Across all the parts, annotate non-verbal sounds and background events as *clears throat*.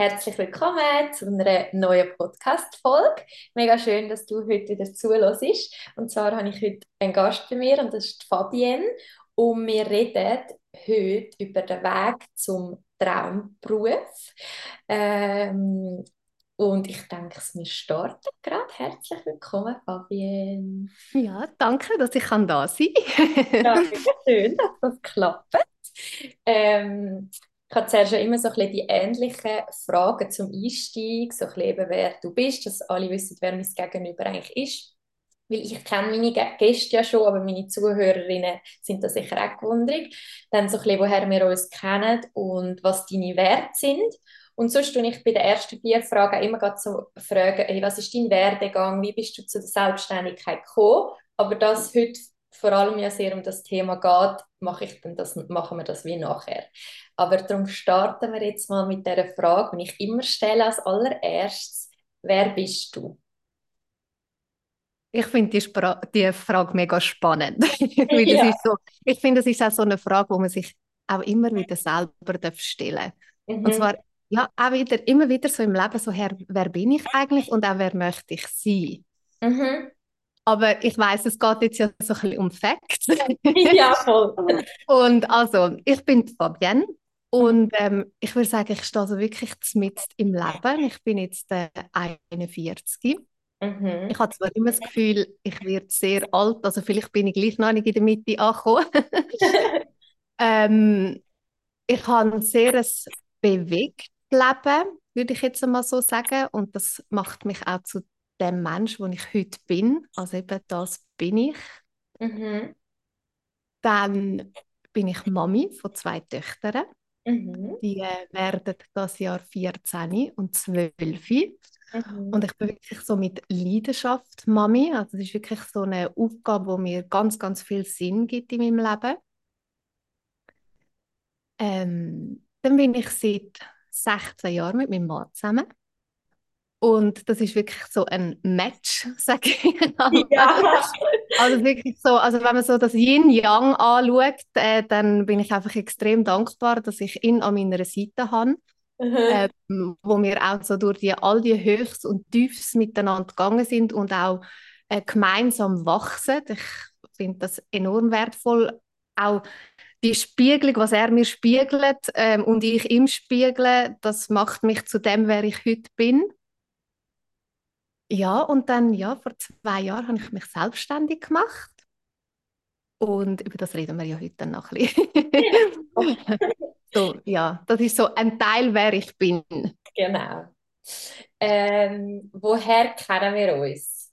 Herzlich willkommen zu einer neuen Podcast-Folge. Mega schön, dass du heute wieder zuhörst. Und zwar habe ich heute einen Gast bei mir und das ist Fabienne. Und wir reden heute über den Weg zum Traumberuf. Ähm, und ich denke, wir starten gerade. Herzlich willkommen, Fabienne. Ja, danke, dass ich da sein kann. ja, schön, dass das klappt. Ähm, ich habe zuerst immer so ein bisschen die ähnlichen Fragen zum Einstieg, so ein bisschen wer du bist, dass alle wissen, wer mein Gegenüber eigentlich ist. Weil ich kenne meine Gäste ja schon, aber meine Zuhörerinnen sind da sicher auch gewundert. Dann so ein bisschen, woher wir uns kennen und was deine Werte sind. Und sonst tue ich bei den ersten vier Fragen immer so fragen, hey, was ist dein Werdegang, wie bist du zu der Selbstständigkeit gekommen? Aber das heute vor allem ja sehr um das Thema geht, mache ich dann das, machen wir das wie nachher. Aber darum starten wir jetzt mal mit der Frage, die ich immer stelle als allererstes, wer bist du? Ich finde die, die, Frage mega spannend. *laughs* ja. so, ich finde, es ist auch so eine Frage, wo man sich auch immer wieder selber stellen darf. Mhm. Und zwar ja, auch wieder, immer wieder so im Leben so her, wer bin ich eigentlich und auch wer möchte ich sein? Mhm. Aber ich weiß, es geht jetzt ja so ein bisschen um Facts. *laughs* ja, voll. Und also, ich bin Fabienne und ähm, ich würde sagen, ich stehe also wirklich mitten im Leben. Ich bin jetzt äh, 41. Mhm. Ich habe zwar immer das Gefühl, ich werde sehr alt, also vielleicht bin ich gleich noch nicht in der Mitte angekommen. *laughs* ähm, ich habe ein sehr bewegtes Leben, würde ich jetzt mal so sagen. Und das macht mich auch zu dem Mensch, wo ich heute bin. Also eben das bin ich. Mhm. Dann bin ich Mami von zwei Töchtern. Mhm. Die äh, werden das Jahr 14 und 12. Mhm. Und ich bin wirklich so mit Leidenschaft Mami. Also es ist wirklich so eine Aufgabe, die mir ganz, ganz viel Sinn gibt in meinem Leben. Ähm, dann bin ich seit 16 Jahren mit meinem Mann zusammen. Und das ist wirklich so ein Match, *laughs* sage ich. Ja. Also wirklich so, also wenn man so das Yin-Yang anschaut, äh, dann bin ich einfach extrem dankbar, dass ich ihn an meiner Seite habe. Mhm. Äh, wo wir auch so durch die, all die Höchst und Tiefs miteinander gegangen sind und auch äh, gemeinsam wachsen. Ich finde das enorm wertvoll. Auch die Spiegelung, was er mir spiegelt ähm, und ich ihm spiegle, das macht mich zu dem, wer ich heute bin. Ja, und dann, ja, vor zwei Jahren habe ich mich selbstständig gemacht. Und über das reden wir ja heute noch ein bisschen. *laughs* so, ja, das ist so ein Teil, wer ich bin. Genau. Ähm, woher kennen wir uns?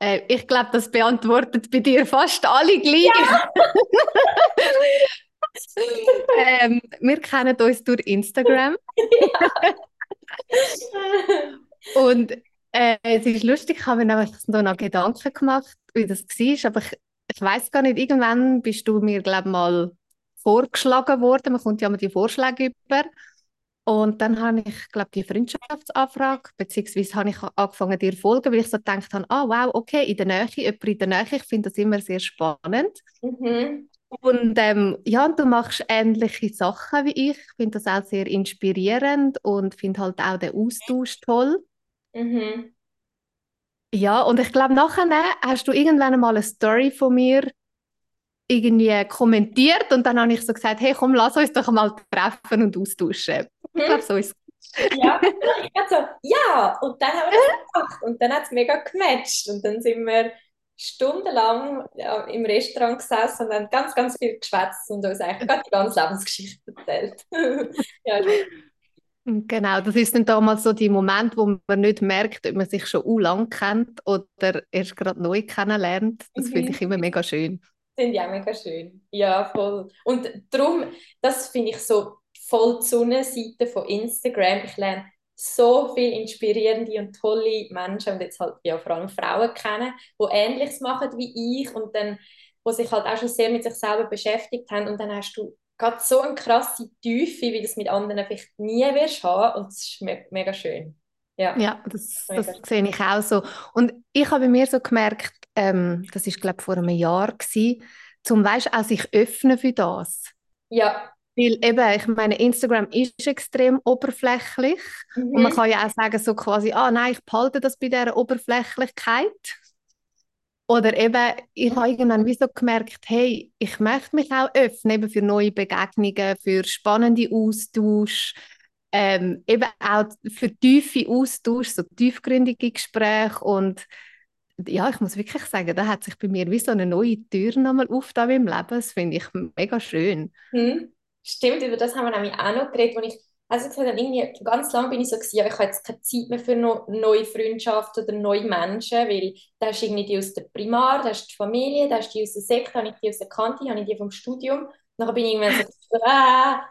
Äh, ich glaube, das beantwortet bei dir fast alle gleich. Ja. *laughs* ähm, wir kennen uns durch Instagram. *laughs* Ja. Und äh, es ist lustig, ich habe mir nämlich so noch Gedanken gemacht, wie das war, aber ich, ich weiß gar nicht, irgendwann bist du mir, glaube mal vorgeschlagen worden, man kommt ja immer die Vorschläge über und dann habe ich, glaube die Freundschaftsanfrage, beziehungsweise habe ich angefangen, dir zu folgen, weil ich so gedacht habe, ah, wow, okay, in der Nähe, jemand in der Nähe, ich finde das immer sehr spannend. Mhm. Und ähm, ja, du machst ähnliche Sachen wie ich. Ich finde das auch sehr inspirierend und finde halt auch den Austausch toll. Mhm. Ja, und ich glaube, nachher hast du irgendwann mal eine Story von mir irgendwie kommentiert und dann habe ich so gesagt, hey, komm, lass uns doch mal treffen und austauschen. Mhm. Ich glaube, so ist es. Ja, ich so, ja, und dann haben wir das *laughs* gemacht und dann hat es mega gematcht und dann sind wir stundenlang im Restaurant gesessen und haben ganz, ganz viel geschwätzt und uns eigentlich die ganze Lebensgeschichte erzählt. *laughs* ja, Genau, das ist dann damals so die Moment, wo man nicht merkt, ob man sich schon u lang kennt oder erst gerade neu kennenlernt. Das mhm. finde ich immer mega schön. Finde ich auch mega schön. Ja, voll. Und darum, das finde ich so voll die Sonnenseite von Instagram. Ich lerne so viele inspirierende und tolle Menschen und jetzt halt ja vor allem Frauen kennen, die Ähnliches machen wie ich und dann, wo sich halt auch schon sehr mit sich selber beschäftigt haben und dann hast du gerade so eine krasse Tiefe, wie du das mit anderen vielleicht nie wirst haben und das ist me mega schön. Ja, ja das, das sehe ich auch so. Und ich habe bei mir so gemerkt, ähm, das ist glaube vor einem Jahr gewesen, zum weißt auch sich öffnen für das. Ja. Weil eben, ich meine, Instagram ist extrem oberflächlich mhm. und man kann ja auch sagen, so quasi, ah nein, ich behalte das bei dieser Oberflächlichkeit. Oder eben, ich habe irgendwann wie so gemerkt, hey, ich möchte mich auch öffnen eben für neue Begegnungen, für spannende Austausch, ähm, eben auch für tiefe Austausch, so tiefgründige Gespräche und ja, ich muss wirklich sagen, da hat sich bei mir wie so eine neue Tür nochmal aufgetan meinem Leben. Das finde ich mega schön. Hm. Stimmt, über das haben wir nämlich auch noch geredet, wo ich also gesagt habe, irgendwie ganz lange bin ich so gewesen, ja, ich habe jetzt keine Zeit mehr für no, neue Freundschaften oder neue Menschen, weil da ist irgendwie die aus der Primar, da ist die Familie, da ist die aus der Sekte, habe ich die aus der Kante, habe ich die vom Studium. Dann bin ich irgendwann so, ah.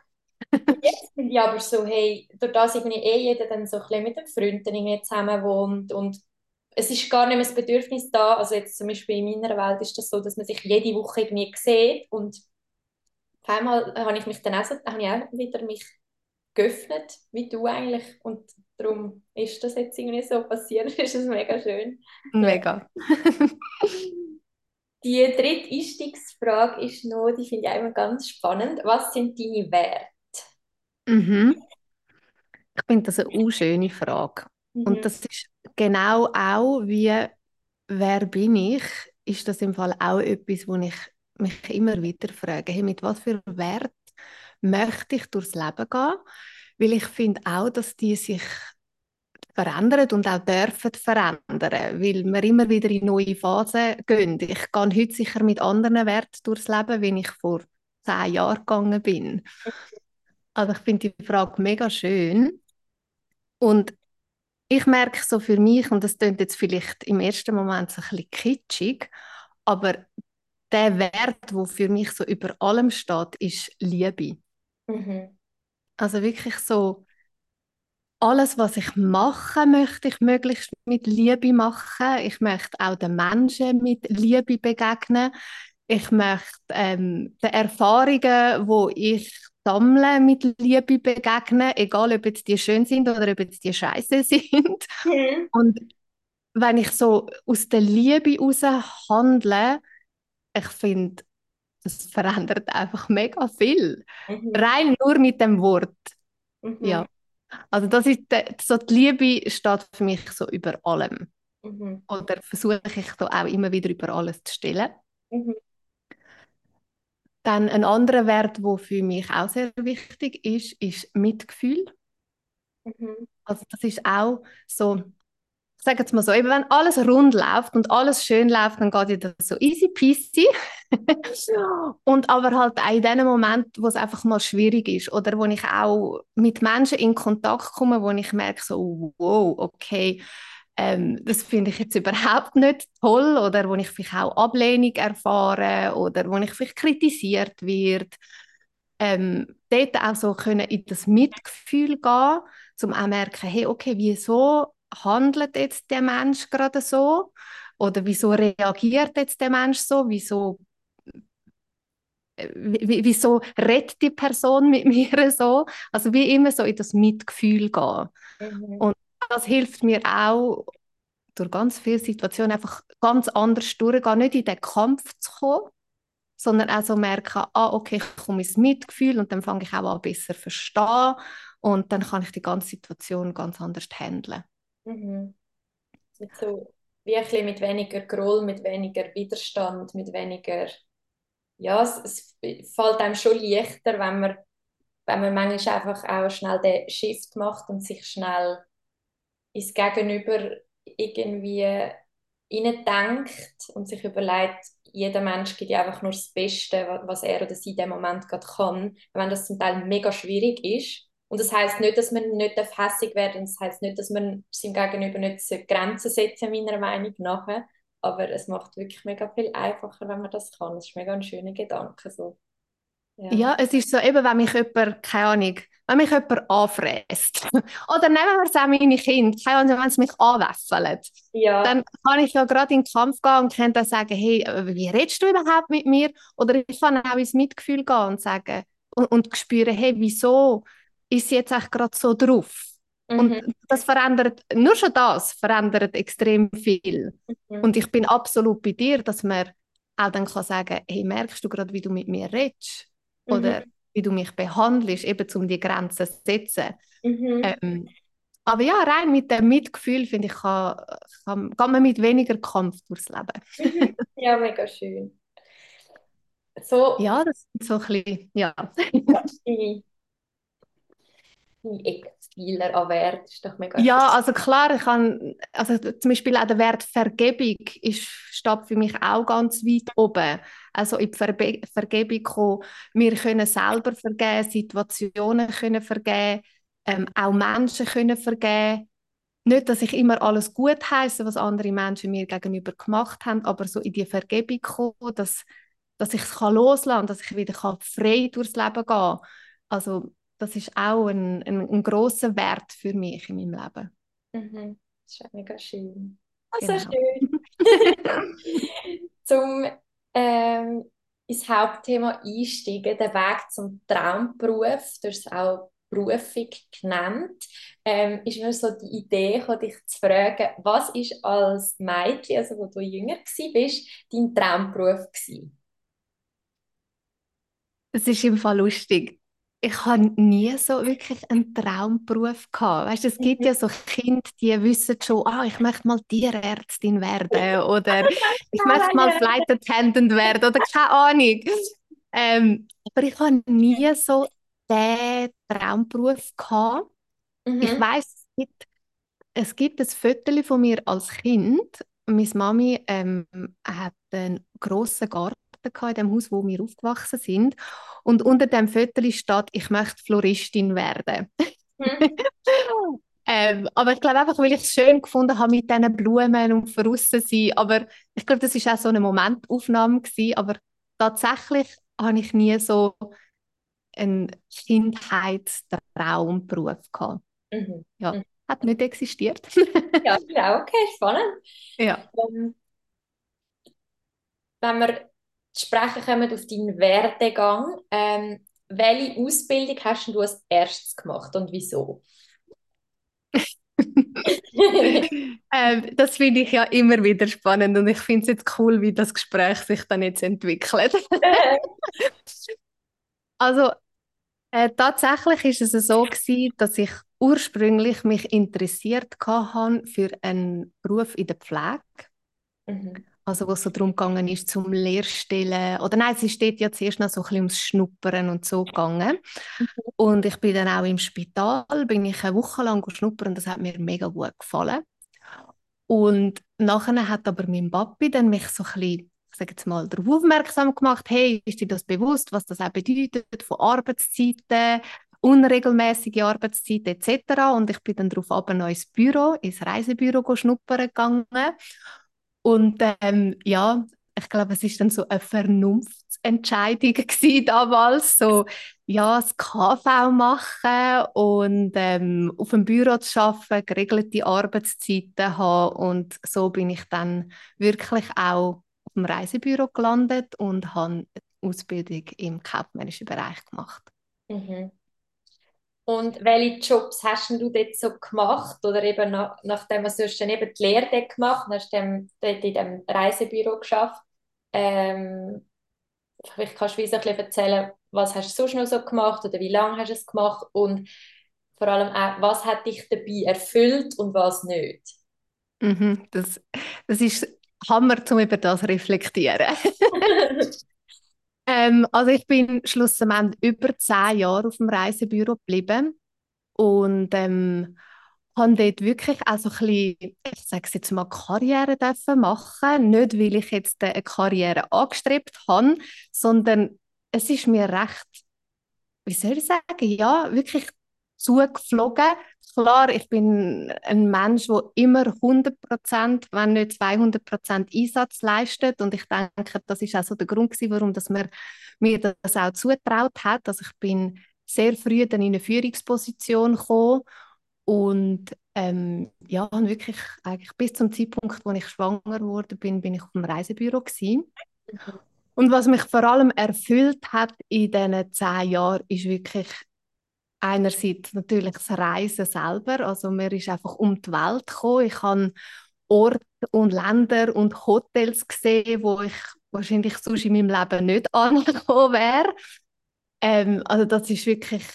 Jetzt bin ich aber so, hey, durch das irgendwie eh jeder dann so ein bisschen mit den Freunden irgendwie zusammen wohnt und es ist gar nicht mehr das Bedürfnis da, also jetzt zum Beispiel in meiner Welt ist das so, dass man sich jede Woche irgendwie sieht und auf einmal habe ich mich dann auch, so, habe ich auch wieder mich geöffnet, wie du eigentlich und darum ist das jetzt irgendwie so passiert, *laughs* ist es mega schön. Mega. *laughs* die dritte Einstiegsfrage ist noch, die finde ich immer ganz spannend. Was sind deine Werte? Mhm. Ich finde das eine unschöne Frage. Mhm. Und das ist genau auch wie «Wer bin ich?» ist das im Fall auch etwas, wo ich mich immer wieder frage, hey, mit was für Wert möchte ich durchs Leben gehen? Weil ich finde auch, dass die sich verändern und auch dürfen verändern, weil wir immer wieder in neue Phasen gehen. Ich gehe heute sicher mit anderen Werten durchs Leben, wie ich vor zehn Jahren gegangen bin. Also ich finde die Frage mega schön. Und ich merke so für mich, und das klingt jetzt vielleicht im ersten Moment so ein bisschen kitschig, aber der Wert, der für mich so über allem steht, ist Liebe. Mhm. Also wirklich so, alles, was ich mache, möchte ich möglichst mit Liebe machen. Ich möchte auch den Menschen mit Liebe begegnen. Ich möchte ähm, den Erfahrungen, wo ich sammle, mit Liebe begegnen, egal ob jetzt die schön sind oder ob jetzt die scheiße *laughs* sind. Mhm. Und wenn ich so aus der Liebe heraus handle, ich finde, das verändert einfach mega viel. Mhm. Rein nur mit dem Wort. Mhm. Ja. Also das ist so die Liebe steht für mich so über allem. Mhm. Oder versuche ich da auch immer wieder über alles zu stellen. Mhm. Dann ein anderer Wert, der für mich auch sehr wichtig ist, ist Mitgefühl. Mhm. Also das ist auch so sagen wir mal so, eben wenn alles rund läuft und alles schön läuft, dann geht das so easy peasy. und aber halt auch in dem Moment, wo es einfach mal schwierig ist oder wo ich auch mit Menschen in Kontakt komme, wo ich merke so, wow, okay, ähm, das finde ich jetzt überhaupt nicht toll oder wo ich vielleicht auch Ablehnung erfahre oder wo ich vielleicht kritisiert wird. Ähm, dort auch so können in das Mitgefühl gehen, um auch merken, hey, okay, wieso handelt jetzt der Mensch gerade so? Oder wieso reagiert jetzt der Mensch so? Wieso, äh, wieso redet die Person mit *laughs* mir so? Also wie immer so in das Mitgefühl gehen. Mhm. Und das hilft mir auch, durch ganz viele Situationen einfach ganz anders durchgehen, nicht in den Kampf zu kommen, sondern auch so merken, ah, okay, ich komme ins Mitgefühl und dann fange ich auch an, besser zu verstehen und dann kann ich die ganze Situation ganz anders handeln. Mhm. Mit so, bisschen mit weniger Groll, mit weniger Widerstand, mit weniger. Ja, es, es fällt einem schon leichter, wenn man, wenn man manchmal einfach auch schnell den Shift macht und sich schnell ins Gegenüber irgendwie denkt und sich überlegt, jeder Mensch gibt ja einfach nur das Beste, was er oder sie in dem Moment gerade kann. Wenn das zum Teil mega schwierig ist, und das heißt nicht, dass man nicht hässig werden das heißt nicht, dass man seinem Gegenüber nicht Grenzen setzen meiner Meinung nach. Aber es macht wirklich mega viel einfacher, wenn man das kann. Das ist mega ein schöner Gedanke. So. Ja. ja, es ist so, eben wenn mich jemand, keine Ahnung, wenn mich jemand anfräst. *laughs* Oder nehmen wir es auch meine Kinder, keine Ahnung, wenn sie mich anwäffeln. Ja. Dann kann ich ja gerade in den Kampf gehen und kann dann sagen, hey, wie redest du überhaupt mit mir? Oder ich kann auch ins Mitgefühl gehen und sagen, und, und spüren, hey, wieso ist jetzt echt gerade so drauf. Mhm. Und das verändert, nur schon das verändert extrem viel. Mhm. Und ich bin absolut bei dir, dass man auch dann kann sagen, hey, merkst du gerade, wie du mit mir redest? Mhm. Oder wie du mich behandelst, eben um die Grenzen zu setzen. Mhm. Ähm, aber ja, rein mit dem Mitgefühl, finde ich, kann, kann, kann man mit weniger Kampf durchs Leben. *laughs* Ja, mega schön. So, Ja, das ist so ein bisschen, ja. *laughs* Eckpfeiler an Wert ist doch mega Ja, also klar, ich kann, also zum Beispiel auch der Wert Vergebung ist, steht für mich auch ganz weit oben. Also in die Verbe Vergebung kommen, wir können selber vergeben, Situationen können vergeben, ähm, auch Menschen können vergeben. Nicht, dass ich immer alles gut heiße, was andere Menschen mir gegenüber gemacht haben, aber so in die Vergebung kommen, dass, dass ich es loslassen kann, dass ich wieder frei durchs Leben gehen kann. Also das ist auch ein, ein, ein grosser Wert für mich in meinem Leben. Mhm. Das ist mega schön. Ah, so Genau. schön. *laughs* Zum ähm, ins Hauptthema einsteigen, der Weg zum Traumberuf, du hast es auch Berufung genannt, ähm, ist mir so die Idee gekommen, dich zu fragen, was ist als Mädchen, also wo du jünger bist, dein Traumberuf gsi? Es ist im Fall lustig. Ich habe nie so wirklich einen Traumberuf gehabt. Weißt, es gibt Mhm. ja so Kinder, die wissen schon, ah, ich möchte mal Tierärztin werden oder ich *laughs* möchte mal Flight Attendant werden oder keine Ahnung. Ähm, aber ich habe nie so den Traumberuf gehabt. Ich Mhm. weiß, es gibt, es gibt ein Foto von mir als Kind. Meine Mami ähm, hat einen grossen Garten gehabt in dem Haus, wo wir aufgewachsen sind. Und unter dem Foto steht, ich möchte Floristin werden. Mhm. *laughs* Ähm, aber ich glaube einfach, weil ich es schön gefunden habe mit diesen Blumen und draussen sein. Aber ich glaube, das war auch so eine Momentaufnahme gewesen. Aber tatsächlich habe ich nie so einen Kindheitstraumberuf gehabt. Mhm. Ja, Mhm. hat nicht existiert. Ja, ja, okay, spannend. Ja. Ähm, wenn wir sprechen kommen auf deinen Werdegang, ähm, welche Ausbildung hast du als erstes gemacht und wieso? *laughs* Ähm, das finde ich ja immer wieder spannend und ich finde es jetzt cool, wie das Gespräch sich dann jetzt entwickelt. *laughs* Also äh, tatsächlich ist es so gewesen, dass ich ursprünglich mich interessiert habe für einen Beruf in der Pflege. Mhm. Also wo es so darum gegangen ist, zum Lehrstellen. Oder nein, es ist dort ja zuerst noch so ein bisschen ums Schnuppern und so gegangen. Und ich bin dann auch im Spital, bin ich eine Woche lang schnuppern und das hat mir mega gut gefallen. Und nachher hat aber mein Papi dann mich so ein bisschen, sage jetzt mal, darauf aufmerksam gemacht, hey, ist dir das bewusst, was das auch bedeutet von Arbeitszeiten, unregelmäßige Arbeitszeiten etc. Und ich bin dann darauf ab noch ins Büro, ins Reisebüro schnuppern gegangen. Und ähm, ja, ich glaube, es ist dann so eine Vernunftsentscheidung *laughs* gewesen damals, so ja, das KV machen und ähm, auf dem Büro zu arbeiten, geregelte Arbeitszeiten haben und so bin ich dann wirklich auch auf dem Reisebüro gelandet und habe eine Ausbildung im kaufmännischen Bereich gemacht. Mhm. Und welche Jobs hast du dort so gemacht? Oder eben nach, nachdem du dann eben die Lehre dort gemacht hast dann dort in dem Reisebüro geschafft. Ähm, vielleicht kannst du ein bisschen erzählen, was hast du sonst noch so gemacht oder wie lange hast du es gemacht und vor allem auch, was hat dich dabei erfüllt und was nicht? Mhm, das, das ist Hammer, um über das zu reflektieren. *laughs* Ähm, also ich bin schlussendlich über zehn Jahre auf dem Reisebüro geblieben und ähm, habe dort wirklich auch so ein bisschen, ich sage jetzt mal, Karriere dürfen machen. Nicht, weil ich jetzt eine Karriere angestrebt habe, sondern es ist mir recht, wie soll ich sagen, ja, wirklich zugeflogen. Klar, ich bin ein Mensch, der immer 100%, wenn nicht 200% Einsatz leistet und ich denke, das ist auch so der Grund gewesen, warum dass man mir das auch zutraut hat. Also ich bin sehr früh dann in eine Führungsposition gekommen und ähm, ja, und wirklich eigentlich bis zum Zeitpunkt, wo ich schwanger wurde, bin, bin ich auf dem Reisebüro gewesen. Und was mich vor allem erfüllt hat in diesen zehn Jahren, ist wirklich einerseits natürlich das Reisen selber. Also mir ist einfach um die Welt gekommen. Ich habe Orte und Länder und Hotels gesehen, wo ich wahrscheinlich sonst in meinem Leben nicht *laughs* angekommen wäre. Ähm, also das ist wirklich,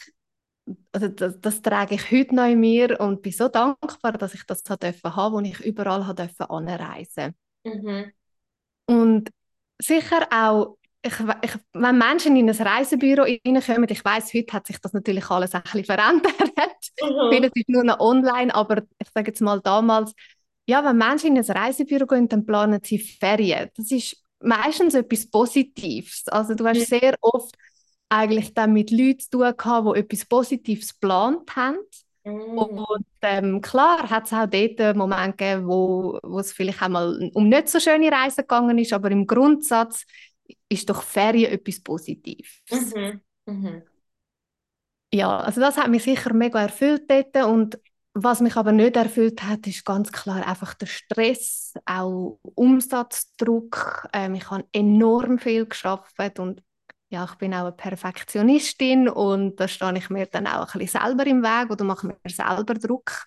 also das, das trage ich heute noch in mir und bin so dankbar, dass ich das haben habe, wo ich überall durfte anreisen. Mhm. Und sicher auch, ich, ich, wenn Menschen in ein Reisebüro reinkommen, ich weiß, heute hat sich das natürlich alles ein bisschen verändert. *laughs* Mhm. Vieles ist nur noch online, aber ich sage jetzt mal damals, ja, wenn Menschen in ein Reisebüro gehen, dann planen sie Ferien. Das ist meistens etwas Positives. Also du hast Mhm. sehr oft eigentlich dann mit Leuten zu tun gehabt, die etwas Positives geplant haben. Mhm. Und ähm, klar hat es auch dort einen Moment gegeben, wo, wo es vielleicht auch mal um nicht so schöne Reisen gegangen ist, aber im Grundsatz ist doch Ferien etwas Positives. Mhm. Mhm. Ja, also das hat mich sicher mega erfüllt dort und was mich aber nicht erfüllt hat, ist ganz klar einfach der Stress, auch Umsatzdruck. Ähm, ich habe enorm viel geschafft und ja, ich bin auch eine Perfektionistin und da stehe ich mir dann auch ein bisschen selber im Weg oder mache mir selber Druck.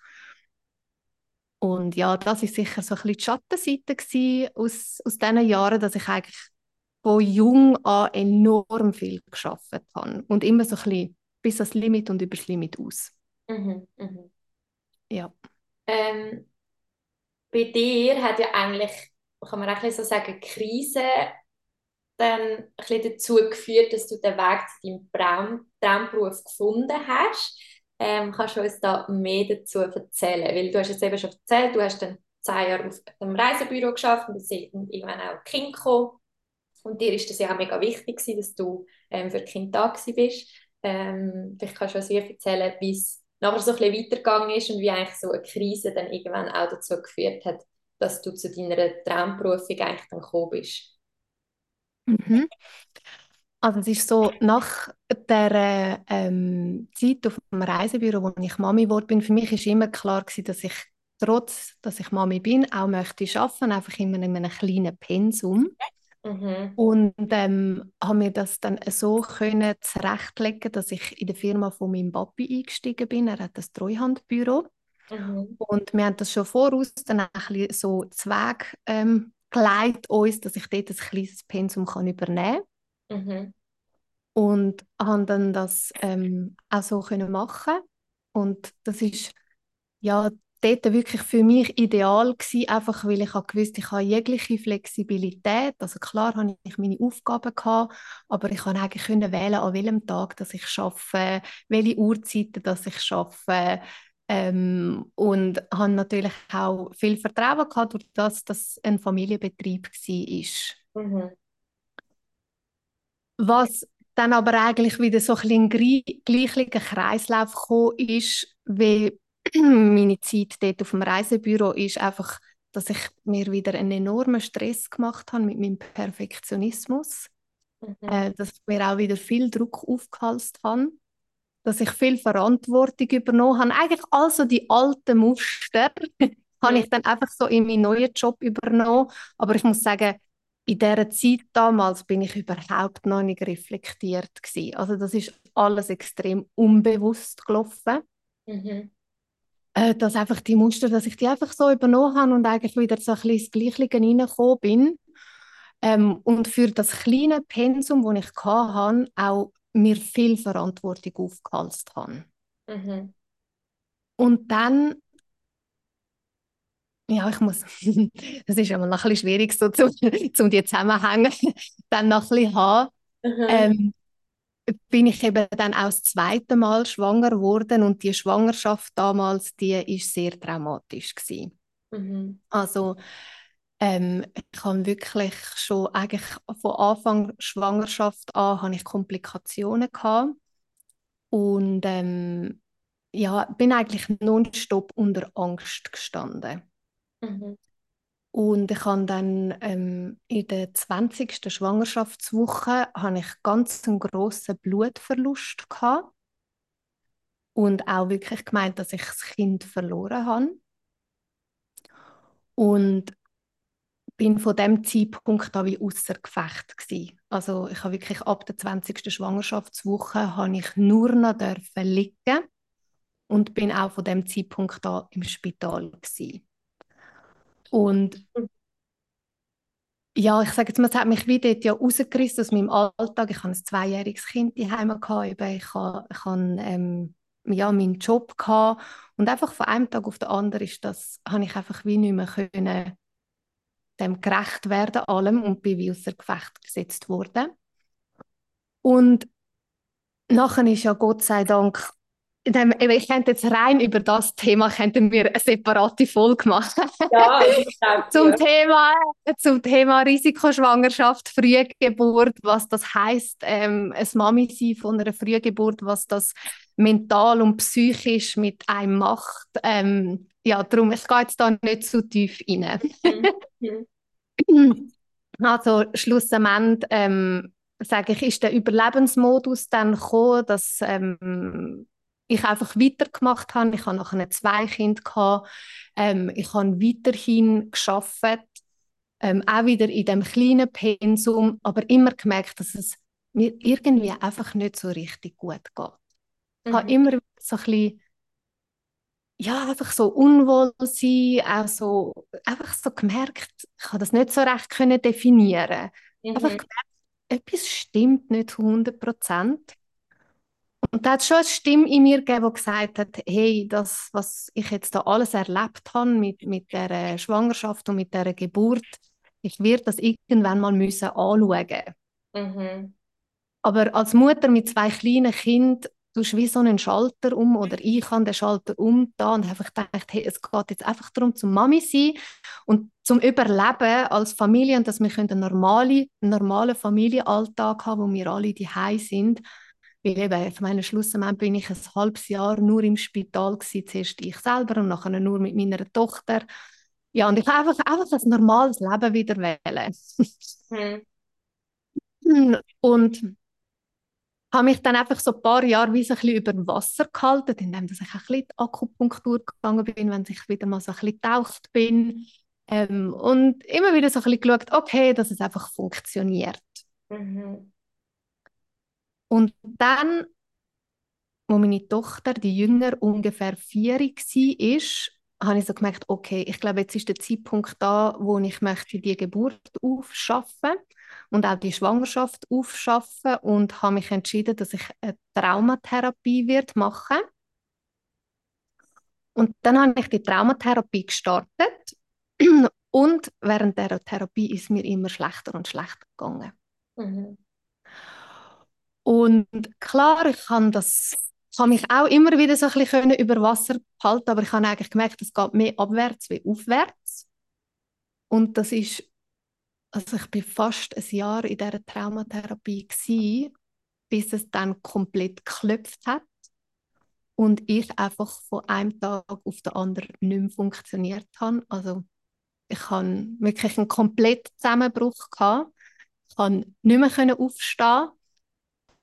Und ja, das ist sicher so ein bisschen die Schattenseite aus, aus diesen Jahren, dass ich eigentlich von jung an enorm viel geschafft habe und immer so ein bisschen bis ans Limit und übers Limit aus. Mhm. Mhm. Ja. Ähm, bei dir hat ja eigentlich, kann man auch ein bisschen so sagen, die Krise dann ein bisschen dazu geführt, dass du den Weg zu deinem Traum, Traumberuf gefunden hast. Ähm, kannst du uns da mehr dazu erzählen? Weil du hast jetzt eben schon erzählt, du hast dann zehn Jahre auf einem Reisebüro geschafft und dann sind irgendwann auch Kinder gekommen. Und dir ist das ja auch mega wichtig gewesen, dass du ähm, für Kinder da bist. Ähm, vielleicht kannst du uns erzählen, wie es nachher so ein bisschen weitergegangen ist und wie eigentlich so eine Krise dann irgendwann auch dazu geführt hat, dass du zu deiner Traumberufung eigentlich dann gekommen bist. Mhm. Also es ist so, nach der ähm, Zeit auf dem Reisebüro, wo ich Mami geworden bin, für mich ist immer klar gewesen, dass ich trotz, dass ich Mami bin, auch möchte arbeiten, einfach immer in einem kleinen Pensum. Mhm. Und ähm, habe mir das dann so können zurechtlegen, dass ich in der Firma von meinem Papi eingestiegen bin. Er hat das Treuhandbüro. Mhm. Und wir haben das schon voraus dann ein bisschen so Zweig ähm, geleitet uns, dass ich dort ein kleines Pensum kann übernehmen kann. Mhm. Und habe dann das ähm, auch so können machen Und das ist ja dort wirklich für mich ideal gewesen, einfach weil ich habe gewusst, ich habe jegliche Flexibilität. Also klar habe ich meine Aufgaben gehabt, aber ich konnte eigentlich können wählen, an welchem Tag dass ich arbeite, welche Uhrzeiten dass ich arbeite. Ähm, und habe natürlich auch viel Vertrauen gehabt, durch das, dass es ein Familienbetrieb war. Mhm. Was dann aber eigentlich wieder so ein bisschen in gleichen Kreislauf gekommen ist, wie *clears throat* meine Zeit dort auf dem Reisebüro ist, einfach, dass ich mir wieder einen enormen Stress gemacht habe mit meinem Perfektionismus, Mhm. äh, dass ich mir auch wieder viel Druck aufgehalst habe, dass ich viel Verantwortung übernommen habe. Eigentlich also die alten Muster *laughs* habe ich dann einfach so in meinen neuen Job übernommen. Aber ich muss sagen, in dieser Zeit damals bin ich überhaupt noch nicht reflektiert gewesen. Also das ist alles extrem unbewusst gelaufen. Mhm. Äh, dass einfach die Muster, dass ich die einfach so übernommen habe und eigentlich wieder so ein bisschen ins Gleiche reingekommen bin. Ähm, und für das kleine Pensum, das ich hatte, auch mir viel Verantwortung aufgehalst habe. Mhm. Und dann ja, ich muss, *laughs* das ist immer noch ein bisschen schwierig, so zu, *laughs* um die Zusammenhänge *laughs* dann noch ein bisschen haben. Mhm. Ähm, bin ich eben dann auch das zweite Mal schwanger geworden und die Schwangerschaft damals, die ist sehr traumatisch gewesen. Mhm. Also ähm, ich habe wirklich schon eigentlich von Anfang Schwangerschaft an habe ich Komplikationen gehabt und ähm, ja, bin eigentlich nonstop unter Angst gestanden. Mhm. Und ich habe dann ähm, in der 20. Schwangerschaftswoche habe ich ganz einen grossen Blutverlust gehabt und auch wirklich gemeint, dass ich das Kind verloren habe. Und bin von dem Zeitpunkt an wie außer Gefecht gewesen. Also ich habe wirklich ab der 20. Schwangerschaftswoche habe ich nur noch dürfen liegen und bin auch von dem Zeitpunkt an im Spital gewesen. Und ja, ich sage jetzt mal, es hat mich wieder ja rausgerissen aus meinem Alltag. Ich hatte ein zweijähriges Kind daheim, ich hatte, ich hatte ähm, ja, meinen Job gehabt. und einfach von einem Tag auf den anderen ist das, habe ich einfach wie nicht mehr können, dem gerecht werden allem und bin wie außer Gefecht gesetzt worden. Und nachher ist ja Gott sei Dank ich könnte jetzt rein über das Thema könnten wir eine separate Folge machen. Ja, *laughs* zum, Thema, zum Thema Risikoschwangerschaft, Frühgeburt, was das heißt, ähm, ein Mami sein von einer Frühgeburt, was das mental und psychisch mit einem macht. Ähm, ja, darum, ich gehe jetzt da nicht zu tief rein. Mhm. *laughs* also schlussendlich ähm, sage ich, ist der Überlebensmodus dann gekommen, dass ähm, ich einfach weitergemacht habe. Ich habe nachher zwei Kinder gehabt. Ähm, ich habe weiterhin geschafft, ähm, auch wieder in dem kleinen Pensum, aber immer gemerkt, dass es mir irgendwie einfach nicht so richtig gut geht. Mhm. Ich habe mhm. immer so ein bisschen, ja, einfach so unwohl sein, auch so, einfach so gemerkt, ich habe das nicht so recht können definieren. Mhm. Einfach gemerkt, etwas stimmt nicht zu 100 Prozent. Und da hat es schon eine Stimme in mir gegeben, die gesagt hat, hey, das, was ich jetzt da alles erlebt habe mit, mit der Schwangerschaft und mit der Geburt, ich werde das irgendwann mal müssen anschauen. Mhm. Aber als Mutter mit zwei kleinen Kindern tust du wie so einen Schalter um oder ich habe den Schalter um da und habe gedacht, hey, es geht jetzt einfach darum, zum Mami sein und zum Überleben als Familie und dass wir einen normalen, normalen Familienalltag haben, wo wir alle die sind weil eben, auf meinen Schlussendlich bin ich ein halbes Jahr nur im Spital gewesen, zuerst ich selber und nachher nur mit meiner Tochter. Ja, und ich habe einfach, einfach ein normales Leben wieder wählen. Hm. *laughs* Und habe mich dann einfach so ein paar Jahre wie so ein bisschen über Wasser gehalten, indem ich ein bisschen die Akupunktur gegangen bin, wenn ich wieder mal so ein bisschen getaucht bin. Ähm, und immer wieder so ein bisschen geschaut, okay, dass es einfach funktioniert. Mhm. Und dann, wo meine Tochter, die Jünger, ungefähr vier war, habe ich so gemerkt, okay, ich glaube, jetzt ist der Zeitpunkt da, wo ich möchte die Geburt aufschaffen und auch die Schwangerschaft aufschaffen und habe mich entschieden, dass ich eine Traumatherapie wird machen. Und dann habe ich die Traumatherapie gestartet und während der Therapie ist mir immer schlechter und schlechter gegangen. Mhm. Und klar, ich kann das kann mich auch immer wieder so ein bisschen über Wasser halten, aber ich habe eigentlich gemerkt, es geht mehr abwärts wie aufwärts. Und das ist, also ich bin fast ein Jahr in dieser Traumatherapie gewesen, bis es dann komplett geklopft hat und ich einfach von einem Tag auf den anderen nicht mehr funktioniert habe. Also ich hatte wirklich einen kompletten Zusammenbruch gehabt. Ich konnte nicht mehr aufstehen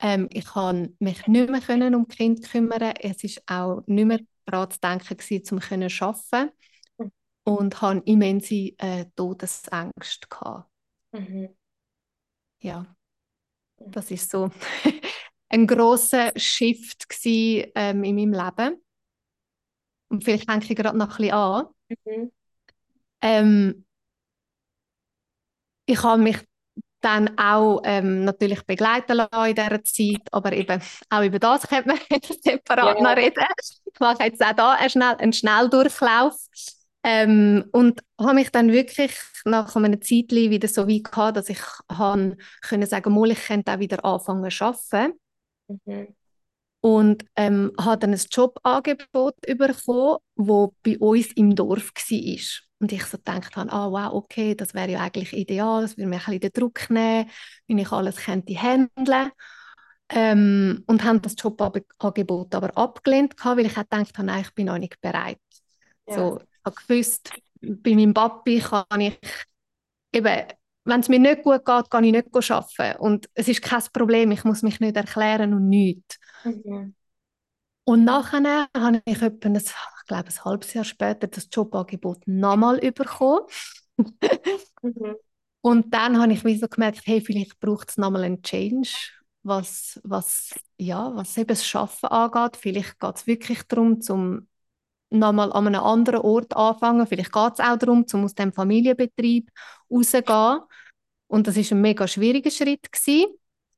ähm, ich konnte mich nicht mehr können um Kind kümmern. Es ist auch nicht mehr daran zu denken, gewesen, um zu arbeiten. Mhm. Und hatte immense äh, Todesängste. Gehabt. Mhm. Ja, das ist so *laughs* ein großer Shift gewesen, ähm, in meinem Leben. Und vielleicht denke ich gerade noch ein bisschen an. Mhm. Ähm, ich habe mich dann auch ähm, natürlich begleiten lassen in dieser Zeit, aber eben auch über das könnte man *laughs* separat yeah. noch reden. Ich mache jetzt auch hier einen, Schnell einen Schnelldurchlauf ähm, und habe mich dann wirklich nach einer Zeit wieder so weit gehabt, dass ich han können sagen, mal, ich könnte auch wieder anfangen zu arbeiten. Mhm. Und ähm, habe dann ein Jobangebot bekommen, das bei uns im Dorf war. Und ich so gedacht habe, ah, wow, okay, das wäre ja eigentlich ideal, das würde mir ein bisschen den Druck nehmen, wenn ich alles könnte handeln. Ähm, und haben das Jobangebot aber abgelehnt, weil ich gedacht habe, nein, ich bin noch nicht bereit. Ja. So, ich habe gewusst, bei meinem Papi kann ich eben, wenn es mir nicht gut geht, kann ich nicht arbeiten. Und es ist kein Problem, ich muss mich nicht erklären und nichts. Mhm. Und nachher habe ich etwa ein, ich glaube, ein halbes Jahr später das Jobangebot nochmal bekommen. mhm. Und dann habe ich wie so gemerkt, hey, vielleicht braucht es nochmal einen Change, was, was, ja, was eben das Arbeiten angeht. Vielleicht geht es wirklich darum, zum nochmal an einem anderen Ort anfangen. Vielleicht geht es auch darum, zum aus dem Familienbetrieb rauszugehen. Und das ist ein mega schwieriger Schritt gewesen,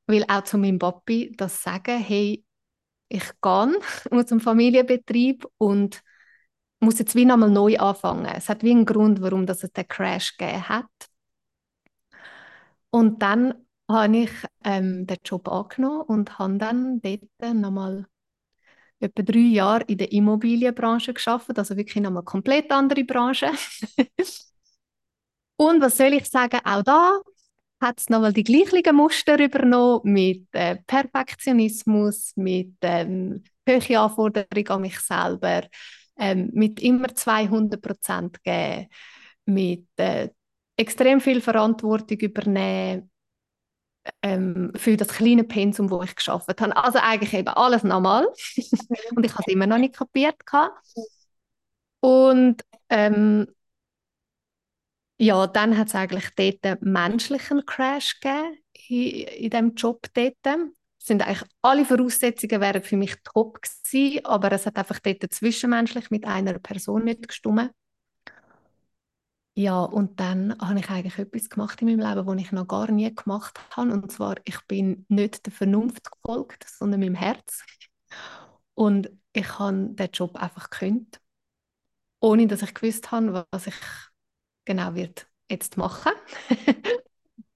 weil auch zu meinem Papi das sagen, hey, ich gehe *laughs* dem Familienbetrieb und muss jetzt wie nochmal neu anfangen. Es hat wie einen Grund, warum das es den Crash gegeben hat. Und dann habe ich ähm, den Job angenommen und habe dann dort nochmal etwa drei Jahre in der Immobilienbranche geschafft, also wirklich nochmal komplett andere Branche. *laughs* und was soll ich sagen, auch da hat es nochmal die gleichen Muster übernommen mit äh, Perfektionismus, mit ähm, hohen Anforderungen an mich selber, ähm, mit immer 200 Prozent geben, mit äh, extrem viel Verantwortung übernehmen ähm, für das kleine Pensum, wo ich geschafft habe. Also eigentlich eben alles nochmal. *laughs* und ich habe es immer noch nicht kapiert. Und ähm, ja, dann hat es eigentlich dort einen menschlichen Crash gegeben in, in diesem Job dort. Sind eigentlich alle Voraussetzungen wären für mich top gewesen, aber es hat einfach dort zwischenmenschlich mit einer Person nicht gestimmt. Ja, und dann habe ich eigentlich etwas gemacht in meinem Leben, was ich noch gar nie gemacht habe. Und zwar, ich bin nicht der Vernunft gefolgt, sondern meinem Herz. Und ich habe den Job einfach gekündigt, ohne dass ich gewusst habe, was ich genau wird jetzt machen. *laughs*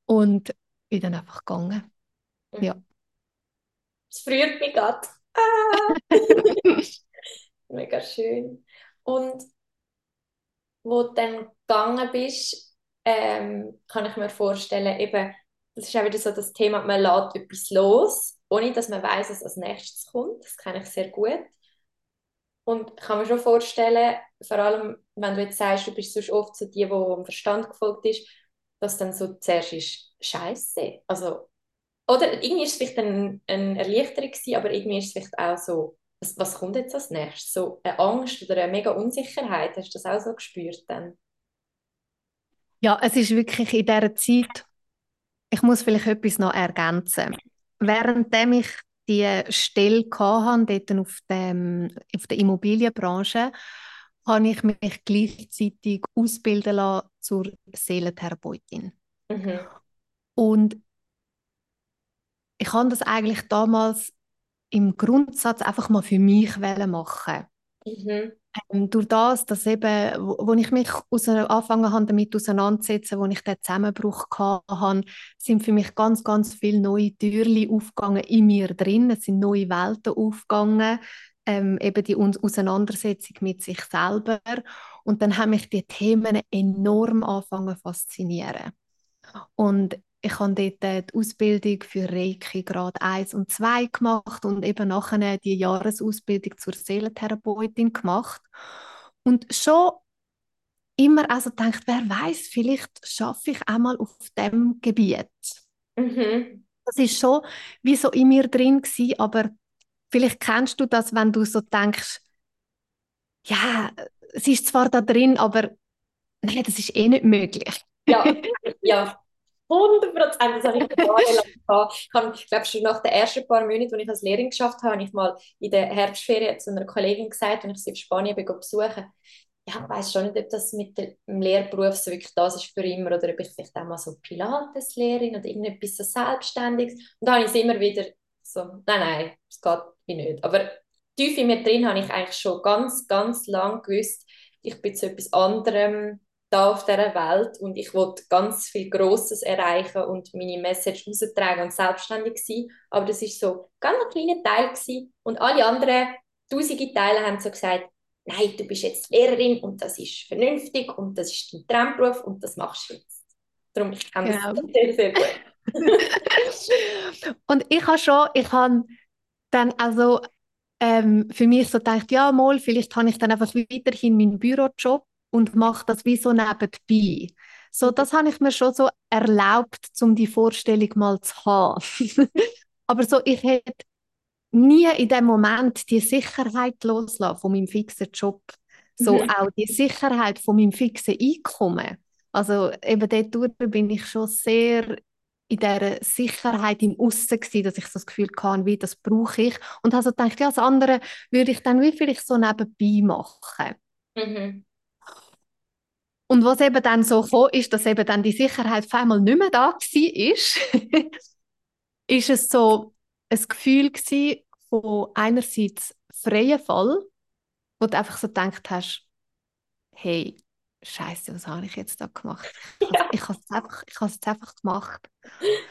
und bin dann einfach gegangen. Mhm. Ja. Es friert mich gerade. Ah. *laughs* Mega schön. Und wo du dann gegangen bist, ähm, kann ich mir vorstellen, eben, das ist auch wieder so das Thema, man lädt etwas los, ohne dass man weiß, was als nächstes kommt. Das kenne ich sehr gut. Und ich kann mir schon vorstellen, vor allem, wenn du jetzt sagst, du bist sonst oft so die, die dem Verstand gefolgt ist, dass dann so zuerst ist Scheiße. Also, oder irgendwie ist es vielleicht ein, eine Erleichterung gewesen, aber irgendwie ist es vielleicht auch so, was, was kommt jetzt als nächstes? So eine Angst oder eine mega Unsicherheit, hast du das auch so gespürt dann? Ja, es ist wirklich in dieser Zeit, ich muss vielleicht etwas noch ergänzen. Währenddem ich die Stelle hatte, dort auf, dem, auf der Immobilienbranche, habe ich mich gleichzeitig ausbilden lassen zur Seelentherapeutin. Mhm. Und ich habe das eigentlich damals im Grundsatz einfach mal für mich machen. Mhm. Ähm, durch das, dass eben, wo, wo ich mich aus, angefangen habe, damit auseinanderzusetzen, wo ich den Zusammenbruch hatte, sind für mich ganz, ganz viele neue Türen aufgegangen in mir drin. Es sind neue Welten aufgegangen, ähm, eben die Auseinandersetzung mit sich selber. Und dann haben mich die Themen enorm angefangen zu faszinieren. Und ich habe dort die Ausbildung für Reiki Grad 1 und 2 gemacht und eben nachher die Jahresausbildung zur Seelentherapeutin gemacht. Und schon immer also gedacht, wer weiß, vielleicht schaffe ich einmal auf dem Gebiet. Mhm. Das ist schon wie so in mir drin gewesen, aber vielleicht kennst du das, wenn du so denkst, ja, es ist zwar da drin, aber nein, das ist eh nicht möglich. Ja, *laughs* ja, 100 Prozent, das habe ich jahrelang gehabt. Ich habe, glaube, schon nach den ersten paar Monaten, als ich als Lehrerin geschafft habe, habe ich mal in der Herbstferien zu einer Kollegin gesagt, wenn ich sie in Spanien bin, besuchen ja, ich weiß schon nicht, ob das mit dem Lehrberuf so wirklich das ist für immer oder ob ich vielleicht auch mal so Pilates-Lehrerin oder irgendetwas so Selbstständiges. Und da habe ich es immer wieder so, nein, nein, das geht wie nicht. Aber tief in mir drin habe ich eigentlich schon ganz, ganz lang gewusst, ich bin zu etwas anderem da auf dieser Welt und ich wollte ganz viel Grosses erreichen und meine Message raustragen und selbstständig sein. Aber das ist so ganz ein kleiner Teil gewesen. und alle anderen tausende Teile haben so gesagt, nein, du bist jetzt Lehrerin und das ist vernünftig und das ist dein Traumberuf und das machst du jetzt. Darum ich kann genau. das sehr, sehr gut. *laughs* *laughs* und ich habe schon, ich habe dann also ähm, für mich so gedacht, ja mal, vielleicht habe ich dann einfach weiterhin meinen Bürojob und mache das wie so nebenbei. So, das habe ich mir schon so erlaubt, um die Vorstellung mal zu haben. *laughs* Aber so, ich hätte nie in dem Moment die Sicherheit loslassen von meinem fixen Job. So mhm. auch die Sicherheit von meinem fixen Einkommen. Also eben dort bin ich schon sehr in dieser Sicherheit im Aussen gewesen, dass ich so das Gefühl hatte, wie das brauche ich. Und also gedacht, ja, das andere würde ich dann wie vielleicht so nebenbei machen. Mhm. Und was eben dann so kam, ist, dass eben dann die Sicherheit auf einmal nicht mehr da war, ist, *laughs* ist es so ein Gefühl gewesen von einerseits freien Fall, wo du einfach so gedacht hast, hey, Scheiße, was habe ich jetzt da gemacht? Ja. Ich habe es einfach, ich habe es jetzt einfach gemacht.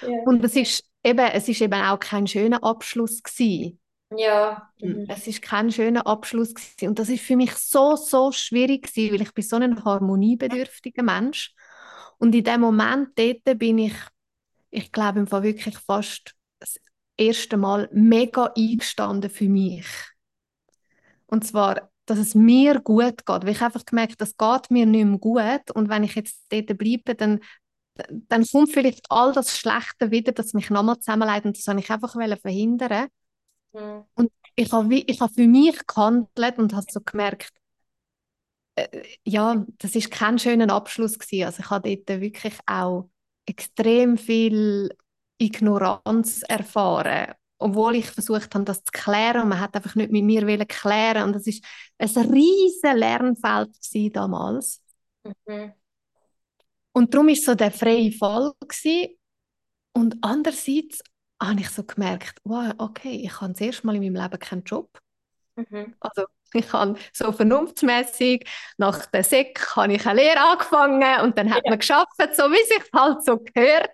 Ja. Und es ist eben, es ist eben auch kein schöner Abschluss gewesen. Ja. Mhm. Es ist kein schöner Abschluss gewesen. Und das ist für mich so, so schwierig gewesen, weil ich bin so ein harmoniebedürftiger Mensch. Und in dem Moment dort bin ich, ich glaube im Fall wirklich fast das erste Mal mega eingestanden für mich. Und zwar, dass es mir gut geht. Weil ich einfach gemerkt das geht mir nicht mehr gut. Und wenn ich jetzt dort bleibe, dann, dann kommt vielleicht all das Schlechte wieder, das mich nochmal zusammenleitet. Und das wollte ich einfach verhindern. Mhm. Und ich habe, ich habe für mich gehandelt und habe so gemerkt, äh, ja, das ist kein schöner Abschluss gewesen. Also ich habe dort wirklich auch extrem viel Ignoranz erfahren, obwohl ich versucht habe, das zu klären und man hat einfach nicht mit mir wollen klären und das ist ein riesen Lernfeld damals. Mhm. Und darum ist so der freie Fall gewesen. Und andererseits habe ich so gemerkt, wow, okay, ich habe das erste Mal in meinem Leben keinen Job. Mhm. Also *laughs* ich habe so vernunftsmäßig nach der Sek habe ich eine Lehre angefangen und dann hat Ja. man geschafft, so wie sich halt so gehört.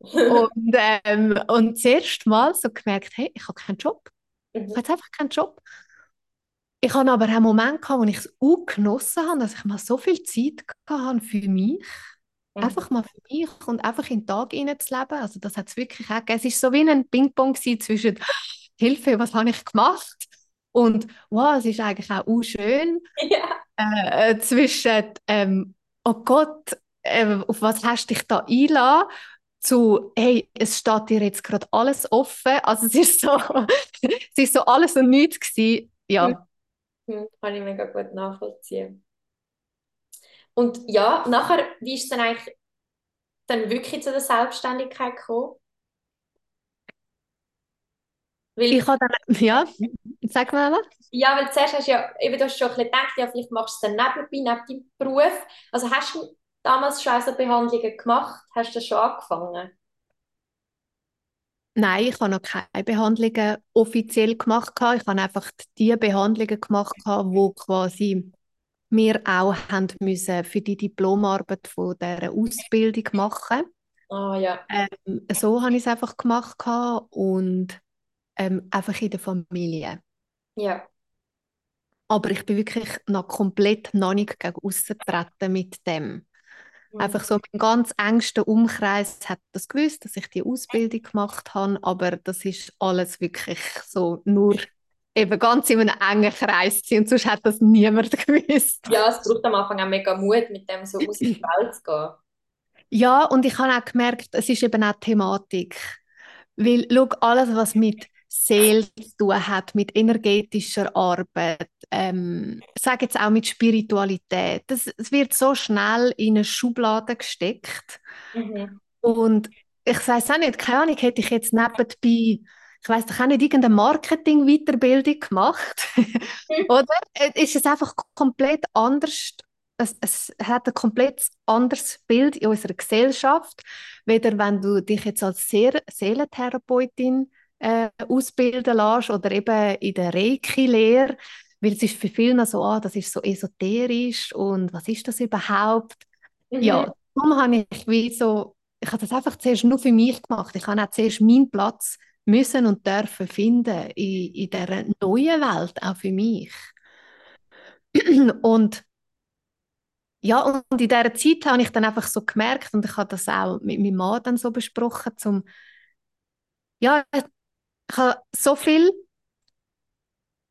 *laughs* Und, ähm, und das erste Mal so gemerkt, hey, ich habe keinen Job. Ich Mhm. habe jetzt einfach keinen Job. Ich habe aber einen Moment gehabt, wo ich es auch genossen habe, dass ich mal so viel Zeit gehabt habe für mich. Mhm. Einfach mal für mich und einfach in den Tag hineinzuleben. Also das hat es wirklich auch gegeben. Es war so wie ein Ping-Pong zwischen *gasps* Hilfe, was habe ich gemacht? Und wow, es ist eigentlich auch uh, schön. *laughs* Ja. Äh, zwischen ähm, oh Gott, äh, auf was hast du dich da eingeladen? Zu, hey, es steht dir jetzt gerade alles offen. Also es ist so, *laughs* es ist so alles und nichts gewesen. Ja, Mhm. Kann ich mega gut nachvollziehen. Und ja, nachher, wie ist es dann eigentlich dann wirklich zu der Selbstständigkeit gekommen? Weil, ich habe dann, ja, sag mal. Ella. ja, weil zuerst hast du ja, eben, du hast schon ein bisschen gedacht, ja, vielleicht machst du es dann nebenbei, neben deinem Beruf. Also hast du damals schon so Behandlungen gemacht? Hast du das schon angefangen? Nein, ich habe noch keine Behandlungen offiziell gemacht. Ich habe einfach die Behandlungen gemacht, wo quasi wir auch haben müssen für die Diplomarbeit von dieser Ausbildung machen. Ah ja. Ähm, so habe ich es einfach gemacht und ähm, einfach in der Familie. Ja. Aber ich bin wirklich noch komplett noch nicht gegen getreten mit dem. Mhm. Einfach so mein ganz engster Umkreis hat das gewusst, dass ich die Ausbildung gemacht habe, aber das ist alles wirklich so nur eben ganz in einem engen Kreis gewesen, und sonst hat das niemand *laughs* gewusst. Ja, es braucht am Anfang auch mega Mut, mit dem so aus die *clears throat* Welt zu gehen. Ja, und ich habe auch gemerkt, es ist eben auch Thematik. Weil, schau, alles, was mit Seele zu tun hat, mit energetischer Arbeit, ähm, sag jetzt auch mit Spiritualität, das, es wird so schnell in eine Schublade gesteckt. Mhm. Und ich weiß auch nicht, keine Ahnung, hätte ich jetzt nebenbei, ich weiß doch auch nicht, irgendeine Marketing-Weiterbildung gemacht, *laughs* oder? Äh, Ist es einfach komplett anders, es, es hat ein komplett anderes Bild in unserer Gesellschaft, weder wenn du dich jetzt als Seele Seelentherapeutin äh, ausbilden lässt oder eben in der Reiki-Lehre, weil es ist für viele so, ah, das ist so esoterisch und was ist das überhaupt? Mhm. Ja, darum habe ich wie so, ich habe das einfach zuerst nur für mich gemacht. Ich habe auch zuerst meinen Platz müssen und dürfen finden in, in dieser neuen Welt, auch für mich. *clears throat* Und ja, und in dieser Zeit habe ich dann einfach so gemerkt, und ich habe das auch mit meinem Mann dann so besprochen, zum, ja, ich habe so viel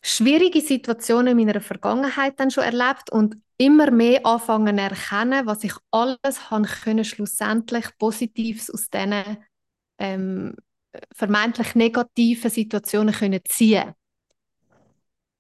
schwierige Situationen in meiner Vergangenheit dann schon erlebt und immer mehr anfangen erkennen, was ich alles haben können, schlussendlich Positives aus diesen ähm, vermeintlich negativen Situationen können ziehen.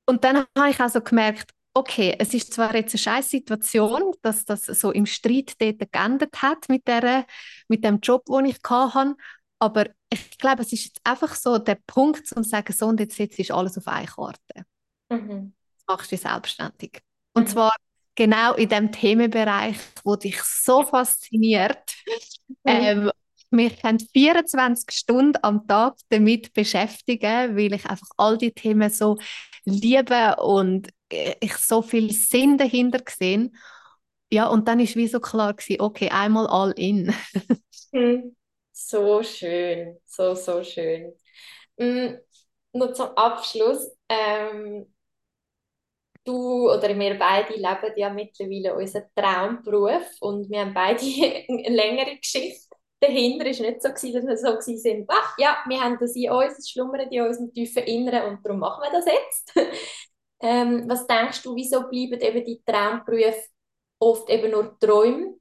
Und dann habe ich also gemerkt, okay, es ist zwar jetzt eine scheiß Situation, dass das so im Streit dort geendet hat mit, der, mit dem Job, den ich hatte, aber ich glaube, es ist jetzt einfach so der Punkt, um zu sagen, so und jetzt, jetzt ist alles auf eine Karte. Mhm. Jetzt machst du dich selbstständig. Und Mhm. zwar genau in dem Themenbereich, wo dich so fasziniert. Mhm. Ähm, mich kann 24 Stunden am Tag damit beschäftigen, weil ich einfach all die Themen so liebe und äh, ich so viel Sinn dahinter sehe. Ja, und dann ist wie so klar gewesen, okay, einmal all in. *laughs* Hm. so schön, so, so schön. Mm, nur zum Abschluss. Ähm, du oder wir beide leben ja mittlerweile unseren Traumberuf und wir haben beide *laughs* eine längere Geschichte. Dahinter war nicht so, gewesen, dass wir so sind, ach ja, wir haben das in uns, es schlummert in unserem tiefen Inneren und darum machen wir das jetzt. *laughs* ähm, was denkst du, wieso bleiben eben die Traumberufe oft eben nur Träume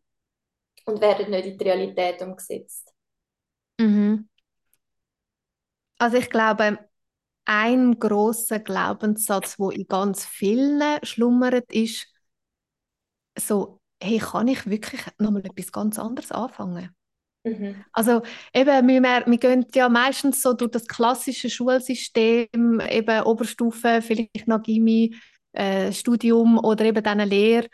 und werden nicht in die Realität umgesetzt? Mhm. Also ich glaube, ein großer Glaubenssatz, wo in ganz vielen schlummert, ist so, hey, kann ich wirklich nochmal etwas ganz anderes anfangen? Mhm. Also eben, wir, wir gehen ja meistens so durch das klassische Schulsystem, eben Oberstufe, vielleicht noch Gimmi, äh, Studium oder eben dann eine Lehre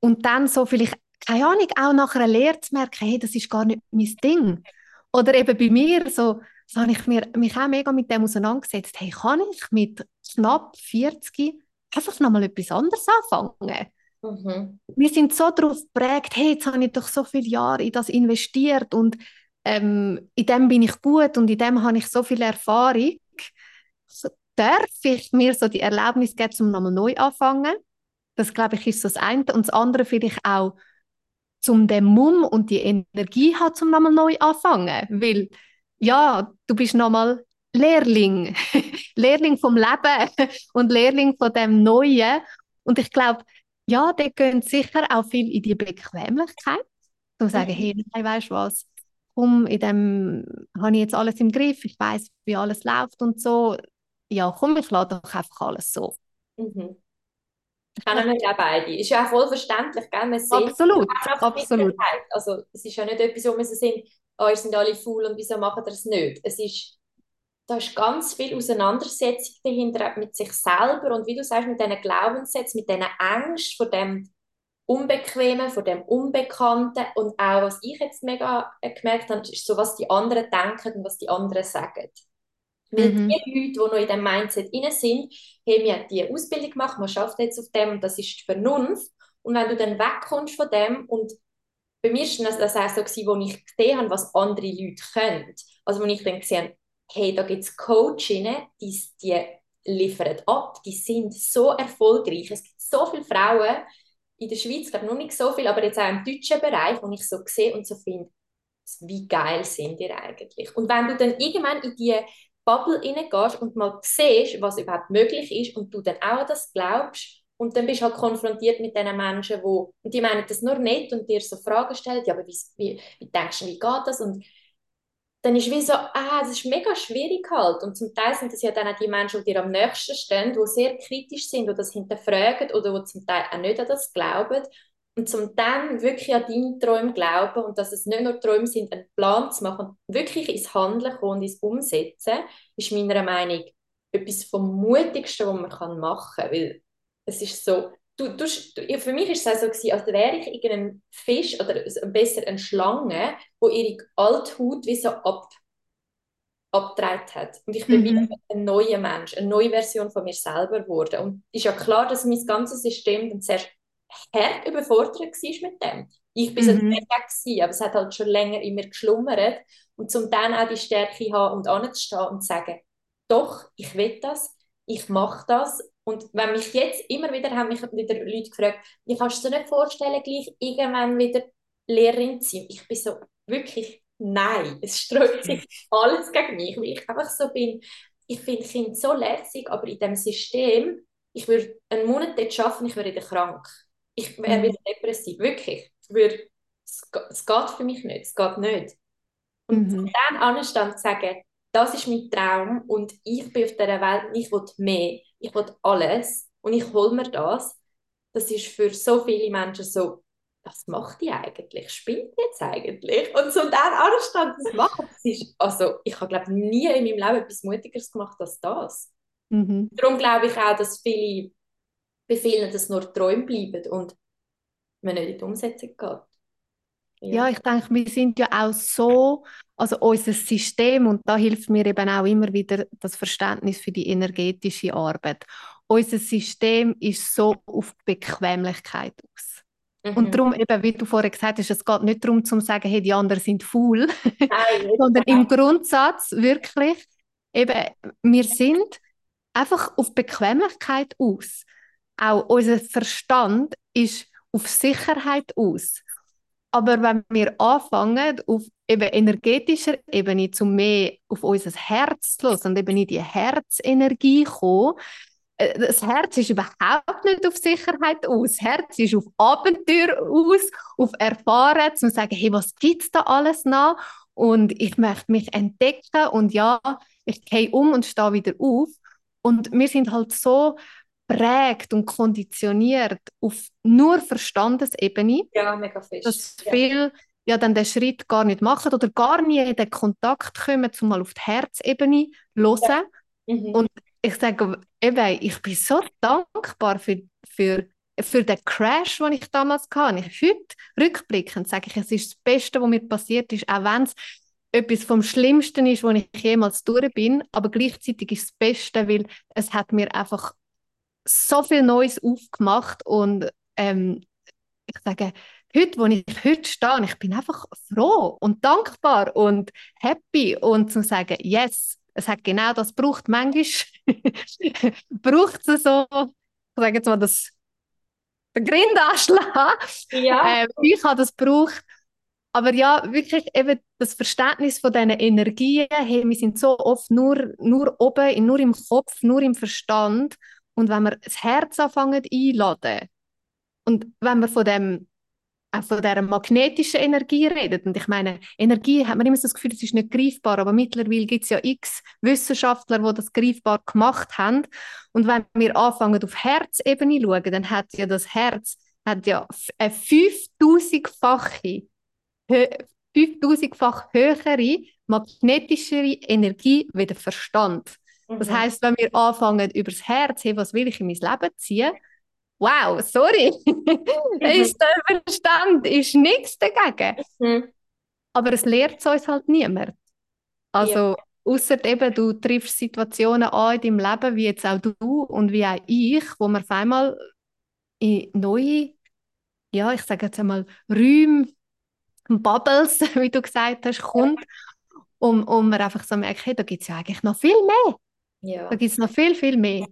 und dann so vielleicht, keine Ahnung, auch nach einer Lehre zu merken, hey, das ist gar nicht mein Ding. Oder eben bei mir so, so habe ich mir, mich auch mega mit dem auseinandergesetzt. Hey, kann ich mit knapp 40 einfach nochmal etwas anderes anfangen? Mhm. Wir sind so darauf geprägt, hey, jetzt habe ich doch so viele Jahre in das investiert und ähm, in dem bin ich gut und in dem habe ich so viel Erfahrung. So, darf ich mir so die Erlaubnis geben, um nochmal neu anfangen? Das, glaube ich, ist so das eine. Und das andere vielleicht auch, um den Mumm und die Energie haben, um nochmal neu anfangen. Weil ja, du bist nochmal Lehrling, *laughs* Lehrling vom Leben *laughs* und Lehrling von dem Neuen. Und ich glaube, ja, der gehen sicher auch viel in die Bequemlichkeit. Zu sagen, mhm. hey, hey weißt du was, komm, in dem habe ich jetzt alles im Griff, ich weiß, wie alles läuft und so. Ja, komm, ich lade doch einfach alles so. Mhm. Kennen wir ja beide. Ist ja auch voll verständlich, gell? Man absolut, absolut. Also es ist ja nicht etwas, wo wir so sind, oh, ihr sind alle faul und wieso machen ihr es nicht? Es ist, da ist ganz viel Auseinandersetzung dahinter mit sich selber und wie du sagst, mit diesen Glaubenssätzen, mit diesen Ängsten vor dem Unbequemen, vor dem Unbekannten und auch, was ich jetzt mega gemerkt habe, ist so, was die anderen denken und was die anderen sagen. Weil mhm. die Leute, die noch in diesem Mindset drin sind, haben ja die Ausbildung gemacht, man schafft jetzt auf dem und das ist die Vernunft. Und wenn du dann wegkommst von dem und bei mir war das auch so, gewesen, wo ich gesehen habe, was andere Leute können. Also wo ich dann gesehen habe, hey, da gibt es Coachinnen, die, die liefern ab, die sind so erfolgreich. Es gibt so viele Frauen, in der Schweiz glaube noch nicht so viel, aber jetzt auch im deutschen Bereich, wo ich so sehe und so finde, wie geil sind die eigentlich. Und wenn du dann irgendwann in die Bubble reingehst und mal siehst, was überhaupt möglich ist und du dann auch das glaubst, und dann bist du halt konfrontiert mit diesen Menschen, wo, und die meinen das nur nicht und dir so Fragen stellen, ja, aber wie, wie, wie denkst du, wie geht das? Und dann ist wie so, ah, das ist mega schwierig halt. Und zum Teil sind das ja dann auch die Menschen, die dir am nächsten stehen, die sehr kritisch sind, die das hinterfragen oder die zum Teil auch nicht an das glauben. Und zum dann wirklich an deine Träume glauben und dass es nicht nur Träume sind, einen Plan zu machen, wirklich ins Handeln kommen und ins Umsetzen, ist meiner Meinung nach etwas vom Mutigsten, was man machen kann. Weil es ist so, du, du, für mich war es so, gewesen, als wäre ich irgendein Fisch oder besser eine Schlange, wo ihre alte Haut wie so ab, abgedreht hat. Und ich bin mhm. wie ein neuer Mensch, eine neue Version von mir selber geworden. Und es ist ja klar, dass mein ganzes System dann sehr hart überfordert war mit dem. Ich bin mhm. nicht aber es hat halt schon länger in mir geschlummert. Und zum dann auch die Stärke haben und anzustehen und zu sagen, doch, ich will das, ich mache das und wenn mich jetzt immer wieder haben mich wieder Leute gefragt, wie kannst du dir nicht vorstellen, gleich irgendwann wieder Lehrerin zu sein? Ich bin so, wirklich, nein, es sträubt sich *laughs* alles gegen mich, weil ich einfach so bin, ich finde Kinder so lässig, aber in diesem System, ich würde einen Monat dort arbeiten, ich wäre wieder krank. Ich wäre mhm. wieder depressiv, wirklich. Ich würde, es, es geht für mich nicht, es geht nicht. Und mhm. dann anstand zu sagen, das ist mein Traum und ich bin auf dieser Welt, ich will mehr ich will alles und ich hole mir das. Das ist für so viele Menschen so, was macht die eigentlich? Spinnt die jetzt eigentlich? Und so dann anstand das machen, das ist, also ich habe glaube nie in meinem Leben etwas Mutigeres gemacht als das. Mhm. Darum glaube ich auch, dass viele bei vielen das nur Träume bleiben und man nicht in die Umsetzung geht. Ja. Ja, ich denke, wir sind ja auch so, also unser System, und da hilft mir eben auch immer wieder das Verständnis für die energetische Arbeit. Unser System ist so auf Bequemlichkeit aus. Und Mhm. darum, eben, wie du vorher gesagt hast, es geht nicht darum, zu sagen, hey, die anderen sind faul, *laughs* sondern im Grundsatz wirklich, eben, wir sind einfach auf Bequemlichkeit aus. Auch unser Verstand ist auf Sicherheit aus. Aber wenn wir anfangen, auf eben energetischer Ebene zu mehr auf unser Herz zu hören und eben in die Herzenergie kommen, äh, das Herz ist überhaupt nicht auf Sicherheit aus. Das Herz ist auf Abenteuer aus, auf Erfahren, zu sagen, hey, was gibt es da alles noch? Und ich möchte mich entdecken und ja, ich gehe um und stehe wieder auf. Und wir sind halt so prägt und konditioniert auf nur Verstandesebene, Ja, mega fest. dass Ja. viele ja dann den Schritt gar nicht machen oder gar nie in den Kontakt kommen, um mal auf die Herzebene hören. Mhm. Und ich sage eben, ich bin so dankbar für, für, für den Crash, den ich damals hatte. Ich, heute rückblickend sage ich, es ist das Beste, was mir passiert ist, auch wenn es etwas vom Schlimmsten ist, wo ich jemals durch bin, aber gleichzeitig ist es das Beste, weil es hat mir einfach so viel Neues aufgemacht und ähm, ich sage, heute, wo ich heute stehe, ich bin einfach froh und dankbar und happy und zu sagen, yes, es hat genau das braucht. Manchmal *laughs* braucht es so, ich sage jetzt mal, das, den Grindanschlag. Ja. Ähm, ich habe das gebraucht. Aber ja, wirklich eben das Verständnis von diesen Energien, hey, wir sind so oft nur, nur oben, nur im Kopf, nur im Verstand. Und wenn wir das Herz anfangen einladen und wenn wir von dem auch von dieser magnetischen Energie redet. Und ich meine, Energie hat man immer so das Gefühl, es ist nicht greifbar, aber mittlerweile gibt es ja x Wissenschaftler, die das greifbar gemacht haben. Und wenn wir anfangen auf Herzebene zu schauen, dann hat ja das Herz hat ja eine 5000-fache 5000-fach höhere magnetische Energie wie der Verstand. Das Mhm. heißt, wenn wir anfangen über das Herz, hey, was will ich in mein Leben ziehen? Wow, sorry, *laughs* ist der Verstand ist nichts dagegen. Mhm. Aber es lehrt es uns halt niemand. Also außer eben du triffst Situationen an in deinem Leben, wie jetzt auch du und wie auch ich, wo man auf einmal in neue, ja, ich sage jetzt einmal Räume, Bubbles, *laughs* wie du gesagt hast, kommt, um, um man einfach so merkt, hey, da gibt es ja eigentlich noch viel mehr. Ja. Da gibt es noch viel, viel mehr.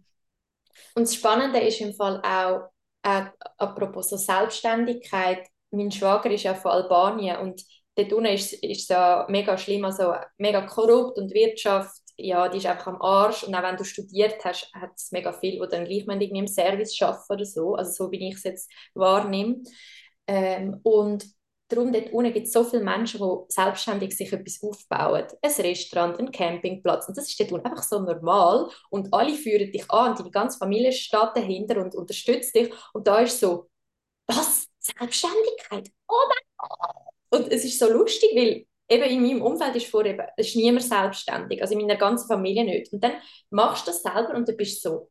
Und das Spannende ist im Fall auch, äh, apropos so Selbstständigkeit, mein Schwager ist ja von Albanien und dort unten ist es ja mega schlimm, also mega korrupt und die Wirtschaft, ja, die ist einfach am Arsch und auch wenn du studiert hast, hat es mega viel, die dann gleich irgendwie im Service arbeiten oder so, also so wie ich es jetzt wahrnehme. Ähm, und darum dort unten gibt es so viele Menschen, die selbstständig sich etwas aufbauen. Ein Restaurant, ein Campingplatz. Und das ist dort unten einfach so normal. Und alle führen dich an, und deine ganze Familie steht dahinter und unterstützt dich. Und da ist so, was? Selbstständigkeit? Oh mein Gott! Und es ist so lustig, weil eben in meinem Umfeld ist vorher eben, ist niemand selbstständig, also in meiner ganzen Familie nicht. Und dann machst du das selber und du bist so,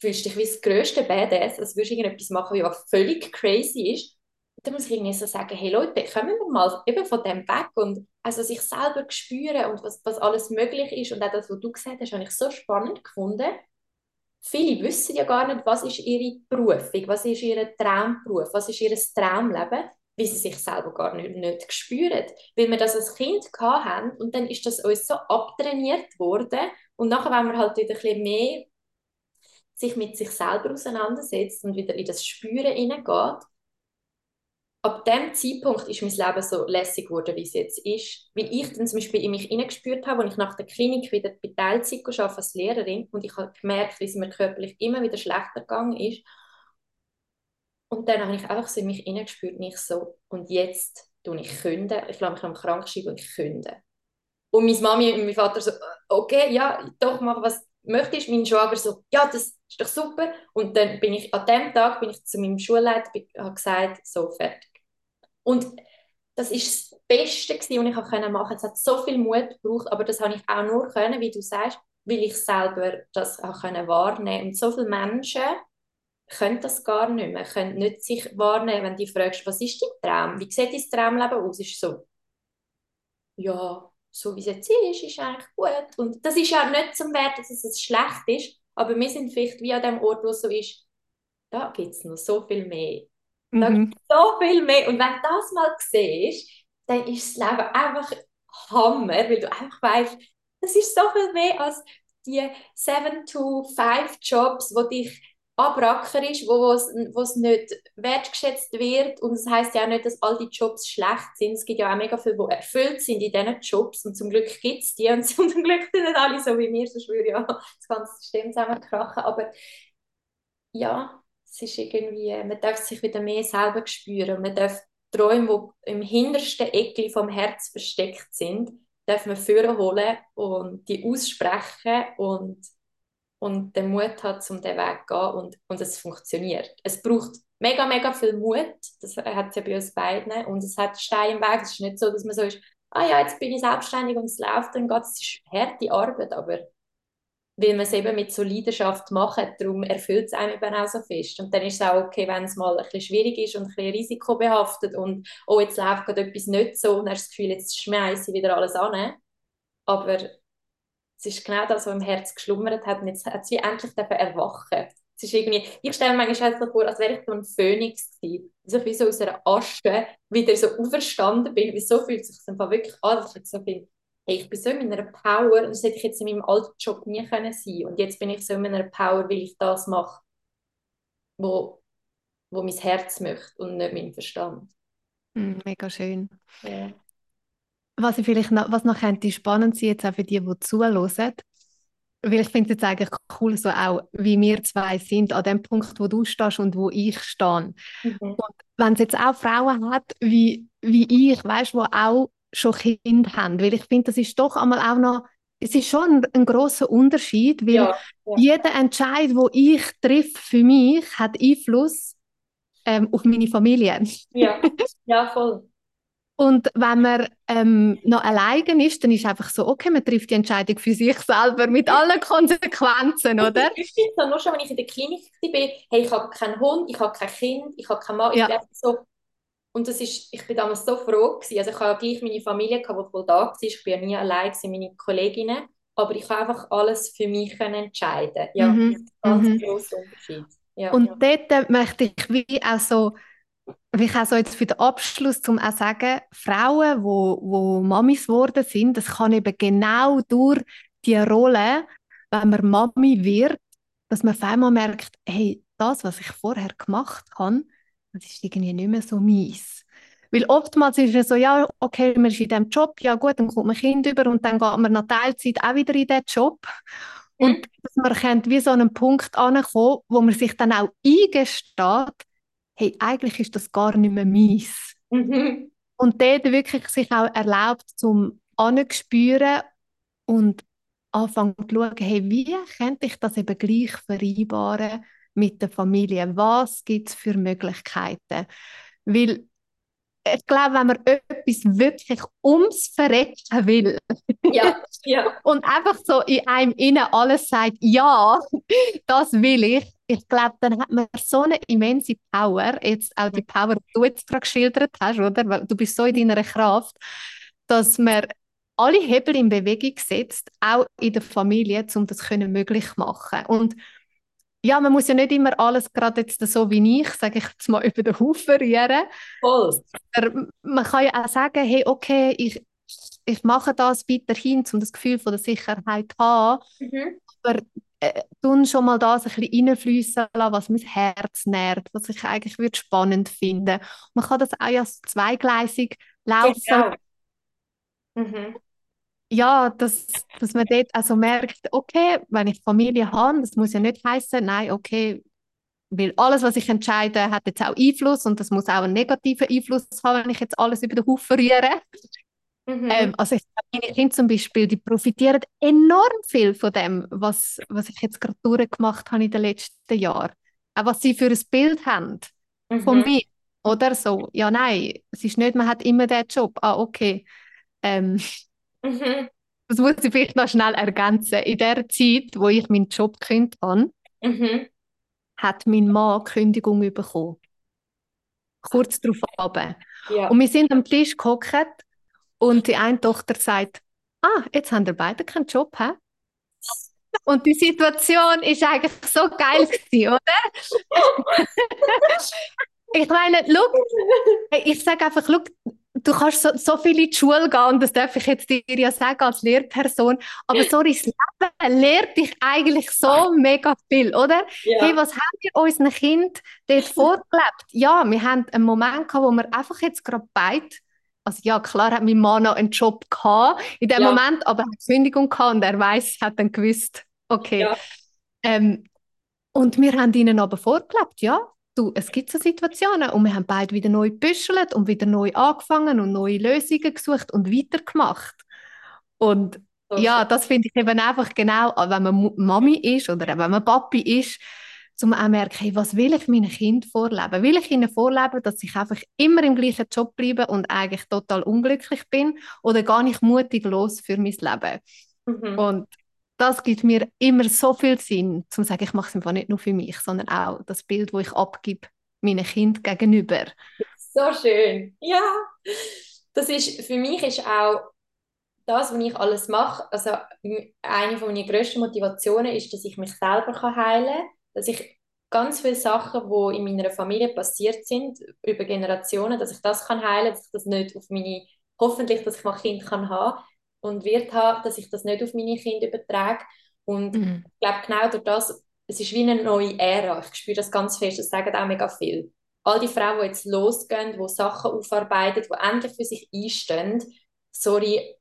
fühlst dich wie das grösste Badass, als würdest du irgendetwas machen, was völlig crazy ist. Dann muss ich irgendwie so sagen, hey Leute, kommen wir mal eben von dem weg und also sich selber spüren und was, was alles möglich ist und auch das, was du gesagt hast, habe ich so spannend gefunden. Viele wissen ja gar nicht, was ist ihre Berufung, was ist ihr Traumberuf, was ist ihr Traumleben, weil sie sich selber gar nicht, nicht spüren. Weil wir das als Kind hatten und dann ist das uns so abtrainiert worden und nachher, wenn man halt wieder ein bisschen mehr sich mit sich selber auseinandersetzt und wieder in das Spüren hineingeht, ab dem Zeitpunkt ist mein Leben so lässig geworden, wie es jetzt ist. Weil ich dann zum Beispiel in mich hineingespürt habe, als ich nach der Klinik wieder bei Teilzeit arbeite als Lehrerin und ich habe gemerkt, wie es mir körperlich immer wieder schlechter gegangen ist. Und dann habe ich einfach so in mich hineingespürt und ich so, und jetzt tue ich künde. Ich lasse mich am Krankschreiben und ich künde. Und meine Mami und mein Vater so, okay, ja, doch, mach was möchtest. Mein Schwager so, ja, das ist doch super. Und dann bin ich, an dem Tag bin ich zu meinem Schulleiter und habe gesagt, so, fertig. Und das ist das Beste gewesen, was ich machen konnte. Es hat so viel Mut gebraucht, aber das habe ich auch nur können, wie du sagst, weil ich selber das auch können wahrnehmen Und so viele Menschen können das gar nicht mehr, können nicht sich wahrnehmen, wenn du fragst, was ist dein Traum? Wie sieht dein Traumleben aus? Ist so, ja, so wie es jetzt ist, ist eigentlich gut. Und das ist ja nicht zum Wert, dass es schlecht ist, aber wir sind vielleicht wie an dem Ort, wo es so ist, da gibt es noch so viel mehr. Da mhm. gibt so viel mehr. Und wenn du das mal siehst, dann ist das Leben einfach Hammer, weil du einfach weißt, das ist so viel mehr als die 7-to-5-Jobs, wo dich abracker ist, wo es nicht wertgeschätzt wird. Und das heißt ja auch nicht, dass all die Jobs schlecht sind. Es gibt ja auch mega viele, die erfüllt sind in diesen Jobs. Und zum Glück gibt es die. Und *laughs* zum Glück sind nicht alle so wie wir, sonst würde ja das ganze System zusammenkrachen. Aber ja, es ist irgendwie, man darf sich wieder mehr selber spüren. Man darf Träume, die im hintersten Ecke vom Herz versteckt sind, darf man führen holen und die aussprechen und, und den Mut hat, um den Weg zu gehen und, und es funktioniert. Es braucht mega, mega viel Mut, das hat es ja bei uns beiden und es hat Steine im Weg. Es ist nicht so, dass man so ist, ah ja, jetzt bin ich selbstständig und es läuft dann geht. Es ist harte Arbeit, aber weil man es eben mit so Leidenschaft macht, darum erfüllt es einem eben auch so fest. Und dann ist es auch okay, wenn es mal ein bisschen schwierig ist und ein bisschen risikobehaftet und oh, jetzt läuft gerade etwas nicht so und hast das Gefühl, jetzt schmeiße ich wieder alles an. Aber es ist genau das, was im Herz geschlummert hat und jetzt hat sie endlich erwachen es ist irgendwie, ich stelle mir manchmal so vor, als wäre ich so ein Phönix gewesen. Also ich bin so aus einer Asche wieder so auferstanden bin. Wieso fühlt sich das einfach wirklich an, dass ich so bin, hey, ich bin so in meiner Power, das hätte ich jetzt in meinem alten Job nie können sein und jetzt bin ich so in meiner Power, weil ich das mache, wo, wo mein Herz möchte und nicht mein Verstand. Mm, mega schön. Ja. Was ich vielleicht noch, was noch könnte spannend sein, jetzt auch für die, die zuhören, weil ich finde es jetzt eigentlich cool, so auch, wie wir zwei sind, an dem Punkt, wo du stehst und wo ich stehe. Mhm. Und wenn es jetzt auch Frauen hat, wie, wie ich, weißt, wo auch schon Kinder haben. Weil ich finde, das ist doch einmal auch noch, es ist schon ein, ein großer Unterschied, weil ja, ja. jeder Entscheid, wo ich treffe für mich, hat Einfluss ähm, auf meine Familie. Ja, *laughs* ja voll. Und wenn man ähm, noch alleine ist, dann ist einfach so, okay, man trifft die Entscheidung für sich selber mit allen Konsequenzen, oder? Ich finde so, nur schon, wenn ich in der Klinik bin, hey, ich habe keinen Hund, ich habe kein Kind, ich habe keinen Mann, ja. ich so, und das ist, ich bin damals so froh gewesen. Also ich habe gleich meine Familie, gehabt, die voll da war. Ich bin ja nie allein gewesen, meine Kolleginnen. Aber ich habe einfach alles für mich können entscheiden. Ja, mhm. ganz mhm. großer Unterschied. Ja, und ja. dort möchte ich wie auch so, wie ich auch so jetzt für den Abschluss zum auch sagen, Frauen, wo, wo Mamis geworden sind, das kann eben genau durch die Rolle, wenn man Mami wird, dass man auf einmal merkt, hey, das, was ich vorher gemacht habe, das ist irgendwie nicht mehr so mies. Weil oftmals ist es so, ja, okay, man ist in diesem Job, ja gut, dann kommt man Kind über und dann geht man nach Teilzeit auch wieder in diesen Job. Und mhm. dass man kennt, wie so einen Punkt ankommen, wo man sich dann auch eingesteht, hey, eigentlich ist das gar nicht mehr mies. Mhm. Und dort wirklich sich auch erlaubt, zum anzuspüren und anfangen zu schauen, hey, wie könnte ich das eben gleich vereinbaren mit der Familie? Was gibt es für Möglichkeiten? Weil ich glaube, wenn man etwas wirklich ums Verrecken will *laughs* ja, ja. und einfach so in einem innen alles sagt, ja, das will ich, ich glaube, dann hat man so eine immense Power, jetzt auch die Power, die du jetzt gerade geschildert hast, oder? Weil du bist so in deiner Kraft, dass man alle Hebel in Bewegung setzt, auch in der Familie, um das können möglich zu machen. Und ja, man muss ja nicht immer alles gerade jetzt so wie ich, sage ich jetzt mal, *laughs* über den Haufen rühren. Voll. Man kann ja auch sagen, hey, okay, ich, ich mache das weiterhin, um das Gefühl von der Sicherheit zu haben. Mhm. Aber äh, tun schon mal das ein bisschen reinfließen lassen, was mein Herz nährt, was ich eigentlich würde spannend finde. Man kann das auch ja zweigleisig laufen. Genau. Mhm ja, dass, dass man dort also merkt, okay, wenn ich Familie habe, das muss ja nicht heißen, nein, okay, weil alles, was ich entscheide, hat jetzt auch Einfluss und das muss auch einen negativen Einfluss haben, wenn ich jetzt alles über den Haufen rühre. Mhm. Ähm, also ich, meine Kinder zum Beispiel, die profitieren enorm viel von dem, was, was ich jetzt gerade durchgemacht habe in den letzten Jahren. Auch was sie für ein Bild haben mhm. von mir. Oder so, ja nein, es ist nicht, man hat immer den Job. Ah, okay. Ähm, Mhm. Das muss ich vielleicht noch schnell ergänzen. In der Zeit, wo ich meinen Job gekündigt habe, mhm. hat mein Mann Kündigung bekommen. Kurz darauf ab. Ja. Und wir sind am Tisch gehockt und die eine Tochter sagt, ah, jetzt haben wir beide keinen Job, hä? Und die Situation ist eigentlich so geil gewesen, oder? *laughs* ich meine, schau, ich sage einfach, schau, du kannst so, so viel in die Schule gehen, und das darf ich jetzt dir ja sagen als Lehrperson, aber sorry, das Leben lehrt dich eigentlich so mega viel, oder? Ja. Hey, was haben wir unseren Kind dort *laughs* vorgelebt? Ja, wir haben einen Moment gehabt, wo wir einfach jetzt gerade beide also ja, klar hat mein Mann noch einen Job gehabt in dem Ja. Moment, aber er hat Kündigung gehabt und er weiß, hat dann gewusst, okay. Ja. Ähm, und wir haben ihnen aber vorgelebt, ja, du, es gibt so Situationen und wir haben beide wieder neu gebüschelt und wieder neu angefangen und neue Lösungen gesucht und weitergemacht. Und So ja, das finde ich eben einfach genau, wenn man Mami ist oder wenn man Papi ist, zum auch merken, hey, was will ich meinen Kind vorleben? Will ich ihnen vorleben, dass ich einfach immer im gleichen Job bleibe und eigentlich total unglücklich bin oder gar nicht mutig los für mein Leben? Mhm. Und das gibt mir immer so viel Sinn, zum zu sagen, ich mache es einfach nicht nur für mich, sondern auch das Bild, wo ich abgebe meinen Kind gegenüber. So schön. Ja. Das ist, für mich ist auch das, was ich alles mache, also eine von meiner grössten Motivationen ist, dass ich mich selber kann heilen kann, dass ich ganz viele Sachen, die in meiner Familie passiert sind, über Generationen, dass ich das kann heilen, dass ich das nicht auf meine, hoffentlich, dass ich mal Kind kann haben und wird haben, dass ich das nicht auf meine Kinder übertrage und Mhm. ich glaube, genau durch das, es ist wie eine neue Ära. Ich spüre das ganz fest, das sagen auch mega viel. All die Frauen, die jetzt losgehen, die Sachen aufarbeiten, die endlich für sich einstehen, sorry,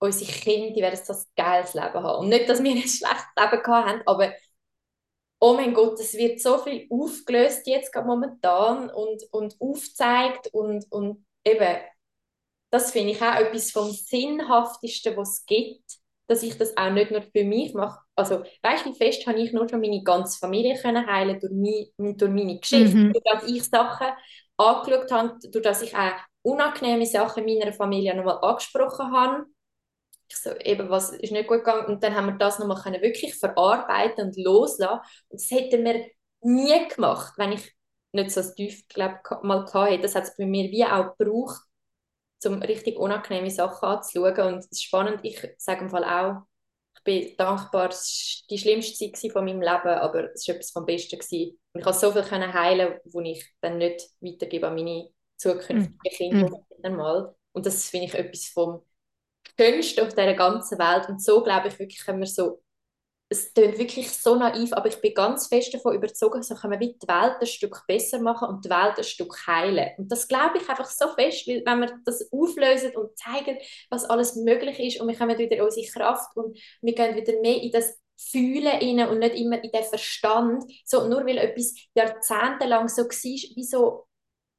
unsere Kinder, die werden so ein geiles Leben haben. Und nicht, dass wir ein schlechtes Leben gehabt haben, aber oh mein Gott, es wird so viel aufgelöst jetzt gerade momentan und, und aufgezeigt und, und eben, das finde ich auch etwas vom Sinnhaftesten, was es gibt, dass ich das auch nicht nur für mich mache. Also, weißt du, wie fest habe ich nur schon meine ganze Familie können heilen durch, mein, durch meine Geschichte, Mhm. durch dass ich Sachen angeschaut habe, durch dass ich auch unangenehme Sachen in meiner Familie nochmal angesprochen habe. Ich so, eben, was ist nicht gut gegangen? Und dann haben wir das nochmal können wirklich verarbeiten und loslassen. Und das hätten wir nie gemacht, wenn ich nicht so ein Tief glaub, mal hätte. Das hat es bei mir wie auch gebraucht, um richtig unangenehme Sachen anzuschauen. Und es ist spannend, ich sage im Fall auch, ich bin dankbar, es war die schlimmste Zeit von meinem Leben, aber es war etwas vom Besten. Gewesen. Und ich konnte so viel können heilen, wo ich dann nicht weitergebe an meine zukünftigen Kinder Mhm. mm. mal. Und das finde ich etwas vom Schönsten auf dieser ganzen Welt. Und so glaube ich wirklich, können wir so, es klingt wirklich so naiv, aber ich bin ganz fest davon überzeugt, so können wir die Welt ein Stück besser machen und die Welt ein Stück heilen. Und das glaube ich einfach so fest, weil wenn wir das auflösen und zeigen, was alles möglich ist und wir kommen wieder unsere Kraft und wir gehen wieder mehr in das Fühlen rein und nicht immer in den Verstand. So, nur weil etwas jahrzehntelang so war, wieso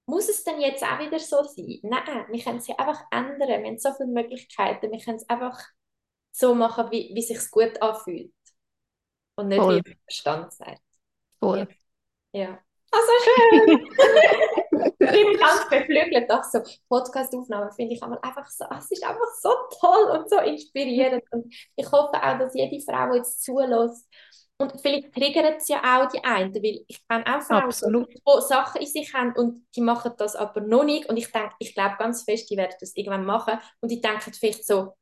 muss es denn jetzt auch wieder so sein? Nein, wir können es ja einfach ändern. Wir haben so viele Möglichkeiten. Wir können es einfach so machen, wie, wie sich gut anfühlt. Und nicht Voll. wie Verstand sagt. Voll. Ja. Also schön! *laughs* *laughs* ich bin ganz beflügelt. Ach so, Podcast-Aufnahmen finde ich einfach so, es ist einfach so toll und so inspirierend. Und ich hoffe auch, dass jede Frau die jetzt zulässt. Und vielleicht triggert es ja auch die einen, weil ich kenne auch Frauen, Absolut. die Sachen in sich haben und die machen das aber noch nicht. Und ich denke, ich glaube ganz fest, die werden das irgendwann machen. Und die denken vielleicht so,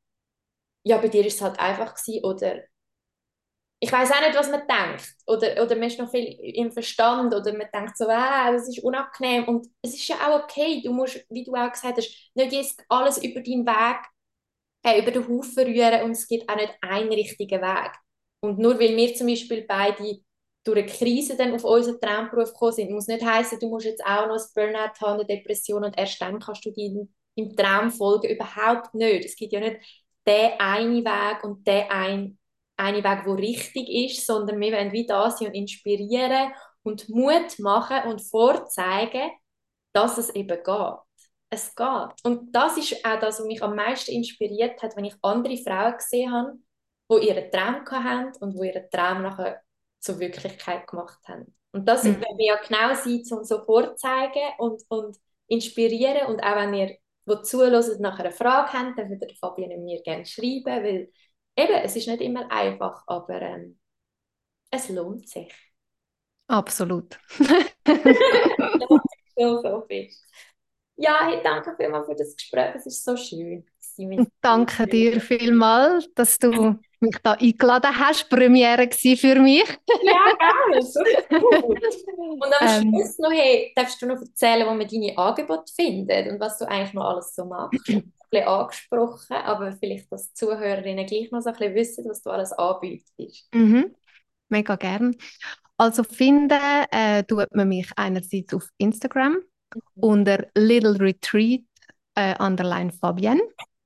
ja, bei dir ist es halt einfach gewesen, oder ich weiß auch nicht, was man denkt. Oder, oder man ist noch viel im Verstand oder man denkt so, ah, das ist unangenehm. Und es ist ja auch okay, du musst, wie du auch gesagt hast, nicht jetzt alles über deinen Weg, äh, über den Haufen rühren und es gibt auch nicht einen richtigen Weg. Und nur weil wir zum Beispiel beide durch eine Krise dann auf unseren Traumberuf gekommen sind, muss nicht heißen, du musst jetzt auch noch ein Burnout haben, eine Depression und erst dann kannst du deinem, deinem Traum folgen. Überhaupt nicht. Es gibt ja nicht den einen Weg und den einen einen Weg, der richtig ist, sondern wir wollen wie da sein und inspirieren und Mut machen und vorzeigen, dass es eben geht. Es geht. Und das ist auch das, was mich am meisten inspiriert hat, wenn ich andere Frauen gesehen habe, die ihren Traum hatten und die ihren Traum nachher zur Wirklichkeit gemacht haben. Und das Mhm. wir ja genau sein, um so vorzeigen und, und inspirieren. Und auch wenn ihr, die zuhören, nachher eine Frage habt, dann würde Fabian und mir gerne schreiben, weil eben, es ist nicht immer einfach, aber ähm, es lohnt sich. Absolut. *laughs* *laughs* so, so fest. Ja, hey, danke vielmals für das Gespräch. Es ist so schön. Danke dir vielmals, dass du mich da eingeladen hast. Premiere für mich. ja, gerne. *laughs* Gut. Und am ähm, Schluss noch, hey, darfst du noch erzählen, wo man deine Angebote findet und was du eigentlich noch alles so machst? *clears throat* bisschen angesprochen, aber vielleicht, dass die Zuhörerinnen gleich noch so ein bisschen wissen, was du alles anbietest. Mhm. Mega gern. Also finden äh, tut man mich einerseits auf Instagram mhm. unter Little Retreat äh, underline Fabienne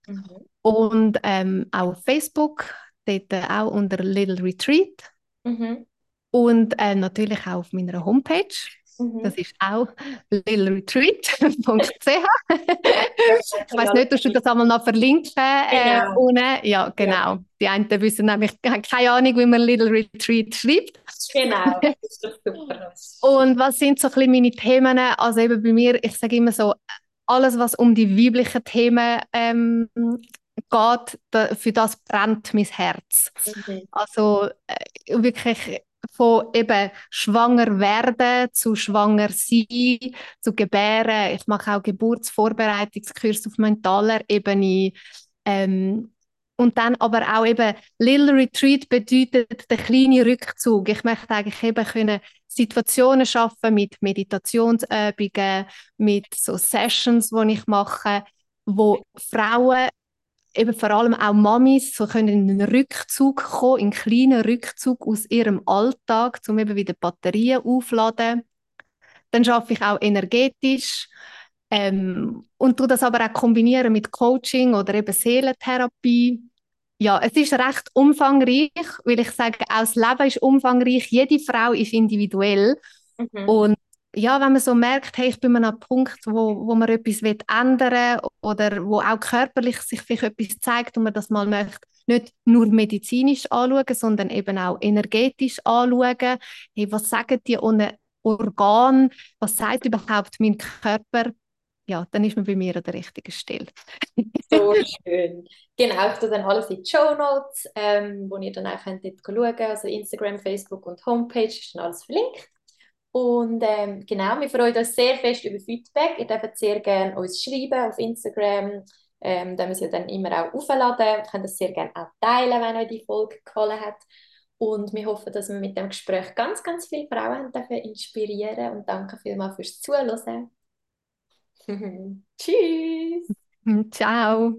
mhm. und ähm, auch auf Facebook, dort äh, auch unter Little Retreat mhm. und äh, natürlich auch auf meiner Homepage Mhm. Das ist auch littleretreat.ch. *laughs* ich weiß nicht, ob du das einmal noch verlinken äh, genau. unten. Ja, genau. Ja. Die einen wissen nämlich *laughs* keine Ahnung, wie man Little Retreat schreibt. Genau, *laughs* das ist super. Und was sind so ein bisschen meine Themen? Also eben bei mir, ich sage immer so, alles, was um die weiblichen Themen ähm, geht, da, für das brennt mein Herz. Mhm. Also äh, wirklich von eben schwanger werden zu schwanger sein, zu gebären. Ich mache auch Geburtsvorbereitungskurs auf mentaler Ebene. Ähm, und dann aber auch eben Little Retreat bedeutet der kleine Rückzug. Ich möchte eigentlich eben können Situationen schaffen mit Meditationsübungen, mit so Sessions, die ich mache, wo Frauen eben vor allem auch Mamis so können in einen Rückzug kommen, in einen kleinen Rückzug aus ihrem Alltag, um eben wieder Batterien aufzuladen. Dann arbeite ich auch energetisch ähm, und tue das aber auch kombinieren mit Coaching oder eben Seelentherapie. Ja, es ist recht umfangreich, weil ich sage, auch das Leben ist umfangreich, jede Frau ist individuell mhm. und ja, wenn man so merkt, hey, ich bin an einem Punkt, wo, wo man etwas ändern will oder wo auch körperlich sich vielleicht etwas zeigt und man das mal möchte, nicht nur medizinisch anschauen, sondern eben auch energetisch anschauen. Hey, was sagen die Organe? Was sagt überhaupt mein Körper? Ja, dann ist man bei mir an der richtigen Stelle. so *laughs* schön. Genau, ich tue dann alles in die Show Notes, ähm, wo ihr dann auch könnt dort schauen könnt. Also Instagram, Facebook und Homepage ist dann alles verlinkt. Und ähm, genau, wir freuen uns sehr fest über Feedback. Ihr dürft sehr gerne uns schreiben auf Instagram. Ähm, da müssen wir dann immer auch aufladen. Ihr könnt das sehr gerne auch teilen, wenn euch die Folge gefallen hat. Und wir hoffen, dass wir mit dem Gespräch ganz, ganz viele Frauen dürfen inspirieren und danke vielmals fürs Zuhören. *laughs* Tschüss! Ciao!